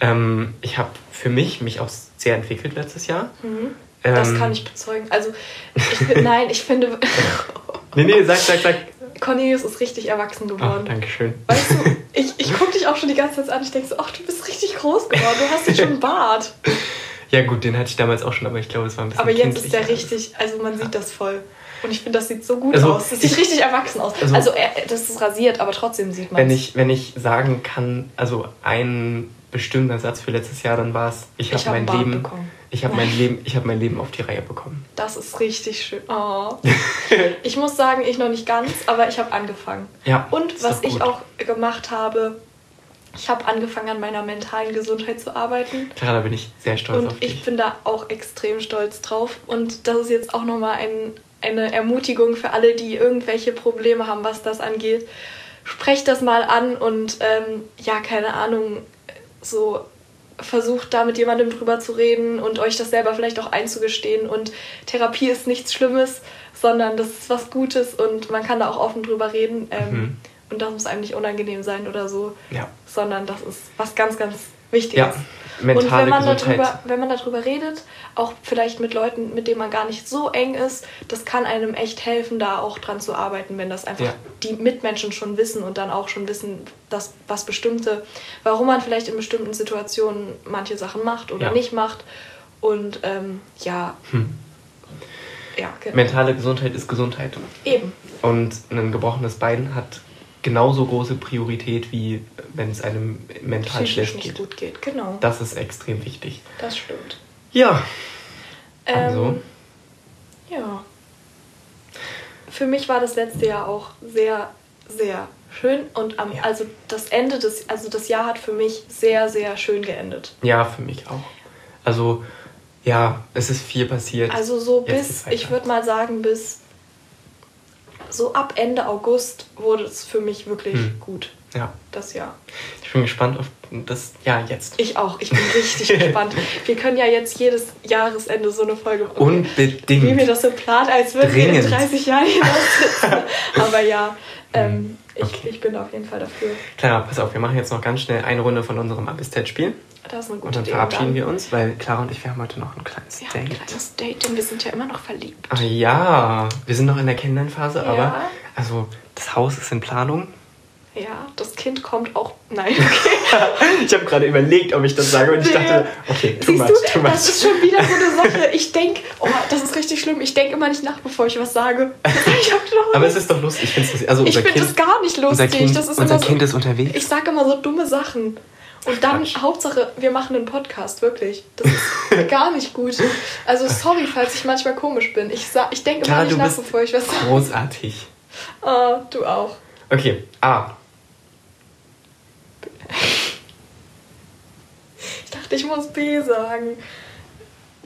Ähm, ich habe für mich mich auch sehr entwickelt letztes Jahr. Mhm. Das ähm, kann ich bezeugen. Also, ich, (laughs) nein, ich finde. nee, nee, sag, sag, sag. Cornelius ist richtig erwachsen geworden. Oh, Dankeschön. Weißt du, (laughs) ich, ich gucke dich auch schon die ganze Zeit an. Ich denke so, ach, du bist richtig groß geworden. Du hast jetzt schon einen Bart. (laughs) Ja, gut, den hatte ich damals auch schon, aber ich glaube, es war ein bisschen. Aber jetzt ist der richtig, also man sieht das voll. Und ich finde, das sieht so gut also, aus. Das sieht ich, richtig erwachsen aus. Also, also das ist rasiert, aber trotzdem sieht man es. Wenn ich, wenn ich sagen kann, also ein bestimmter Satz für letztes Jahr, dann war es, ich habe hab mein Leben. Bekommen. Ich habe mein Leben, ich habe mein Leben auf die Reihe bekommen. Das ist richtig schön. Oh. (laughs) ich muss sagen, ich noch nicht ganz, aber ich habe angefangen. Ja. Und was ich auch gemacht habe, ich habe angefangen an meiner mentalen Gesundheit zu arbeiten. Klar, da bin ich sehr stolz und auf dich. Und ich bin da auch extrem stolz drauf. Und das ist jetzt auch nochmal ein eine Ermutigung für alle, die irgendwelche Probleme haben, was das angeht. Sprecht das mal an und ähm, ja, keine Ahnung, so versucht da mit jemandem drüber zu reden und euch das selber vielleicht auch einzugestehen. Und Therapie ist nichts Schlimmes, sondern das ist was Gutes und man kann da auch offen drüber reden. Ähm, mhm. Und das muss einem nicht unangenehm sein oder so, ja. sondern das ist was ganz, ganz Wichtiges. Ja mentale und wenn man Gesundheit. Darüber, wenn man darüber redet, auch vielleicht mit Leuten, mit denen man gar nicht so eng ist, das kann einem echt helfen, da auch dran zu arbeiten, wenn das einfach ja. die Mitmenschen schon wissen und dann auch schon wissen, dass was bestimmte, warum man vielleicht in bestimmten Situationen manche Sachen macht oder ja. nicht macht. Und ähm, ja. Hm. Ja, genau. Mentale Gesundheit ist Gesundheit. Eben. Und ein gebrochenes Bein hat genauso große Priorität, wie wenn es einem mental Psychisch schlecht nicht geht. gut geht. Genau. Das ist extrem wichtig. Das stimmt. Ja, Ähm, also, Ja. Für mich war das letzte Jahr auch sehr, sehr schön und am, Ja. also das Ende des, also das Jahr hat für mich sehr, sehr schön geendet. ja, für mich auch. Also, ja, es ist viel passiert. Also so bis, ich würde mal sagen, bis so ab Ende August wurde es für mich wirklich Hm. gut, Ja, das Jahr. ich bin gespannt auf das Jahr jetzt. Ich auch, ich bin richtig (laughs) gespannt. Wir können ja jetzt jedes Jahresende so eine Folge machen. Unbedingt. Wie wir das so planen, als würden wir in Dringend. 30 Jahren hinaussitzen. (laughs) Aber ja, ähm, ich, Okay. ich bin auf jeden Fall dafür. Clara, pass auf, wir machen jetzt noch ganz schnell eine Runde von unserem Abistat-Spiel. Das ist eine gute Und dann Idee. verabschieden Und wir uns, weil Clara und ich, wir haben heute noch ein kleines dann- Ja, ein Date. kleines Date, denn wir sind ja immer noch verliebt. Ach ja, wir sind noch in der Kennenlernphase, Ja. aber also das Haus ist in Planung. Ja, das Kind kommt auch. Nein, okay. (laughs) Ich habe gerade überlegt, ob ich das sage und ich Nee. dachte, okay, too Siehst much, du, too much. das ist schon wieder so eine (laughs) Sache. Ich denke, oh, das ist richtig schlimm. Ich denke immer nicht nach, bevor ich was sage. (laughs) Ich aber es ist doch lustig. Ich finde es also ich unser Kind, das gar nicht unser lustig. Kind, das ist unser immer so, kind ist unterwegs. Ich sage immer so dumme Sachen. Und dann, Quatsch. Hauptsache, wir machen einen Podcast, wirklich. Das ist (laughs) gar nicht gut. Also, sorry, falls ich manchmal komisch bin. Ich, ich denke immer nicht nach, bevor ich was sage. großartig. Ah, du auch. Okay, A. Ich dachte, ich muss B sagen.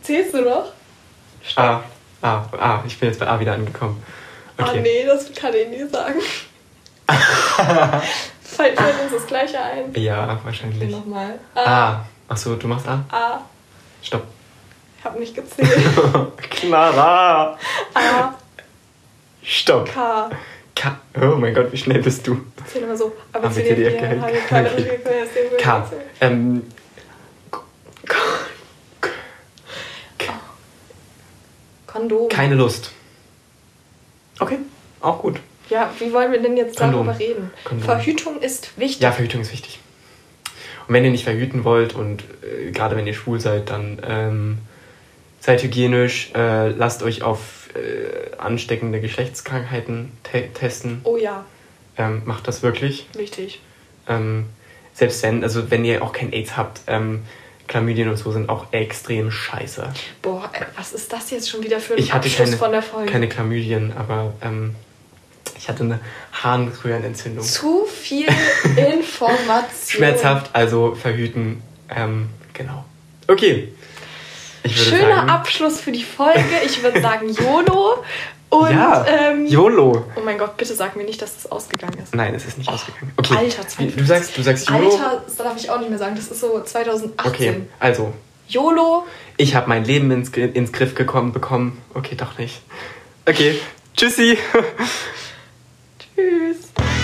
Zählst du noch? A. A. A. Ich bin jetzt bei A wieder angekommen. Ah, Okay. nee, das kann ich nie sagen. (laughs) Fällt uns das gleiche ein? Ja, wahrscheinlich. Nochmal. A. A. Achso, du machst A? A. Stopp. Ich habe nicht gezählt. Clara! A. Stopp. K. K. Oh mein Gott, wie schnell bist du? Zähl immer so. Ah, Aber mit dir die. K. Ähm. Kondom. Keine Lust. Okay, auch gut. Ja, wie wollen wir denn jetzt Kondom. darüber reden? Kondom. Verhütung ist wichtig. Ja, Verhütung ist wichtig. Und wenn ihr nicht verhüten wollt und äh, gerade wenn ihr schwul seid, dann ähm, seid hygienisch, äh, lasst euch auf äh, ansteckende Geschlechtskrankheiten te testen. Oh ja, Ähm, macht das wirklich. wichtig. Ähm, selbst wenn, also wenn ihr auch kein AIDS habt, ähm, Chlamydien und so sind auch extrem scheiße. Boah, ey, was ist das jetzt schon wieder für ein Ich hatte Abschluss keine, von der Folge? keine Chlamydien, aber ähm, ich hatte eine Harnröhrenentzündung. Zu viel Information. (laughs) Schmerzhaft, also verhüten. Ähm, genau. Okay. Schöner sagen, Abschluss für die Folge. Ich würde sagen YOLO. Und, ja, ähm, YOLO. oh mein Gott, bitte sag mir nicht, dass das ausgegangen ist. Nein, es ist nicht ausgegangen. Oh, Okay. Alter, Wie- du sagst, du sagst YOLO. Alter, das darf ich auch nicht mehr sagen. Das ist so 2018. Okay, also YOLO. ich habe mein Leben ins, ins Griff gekommen bekommen. Okay, doch nicht. Okay, tschüssi. (laughs) Tschüss.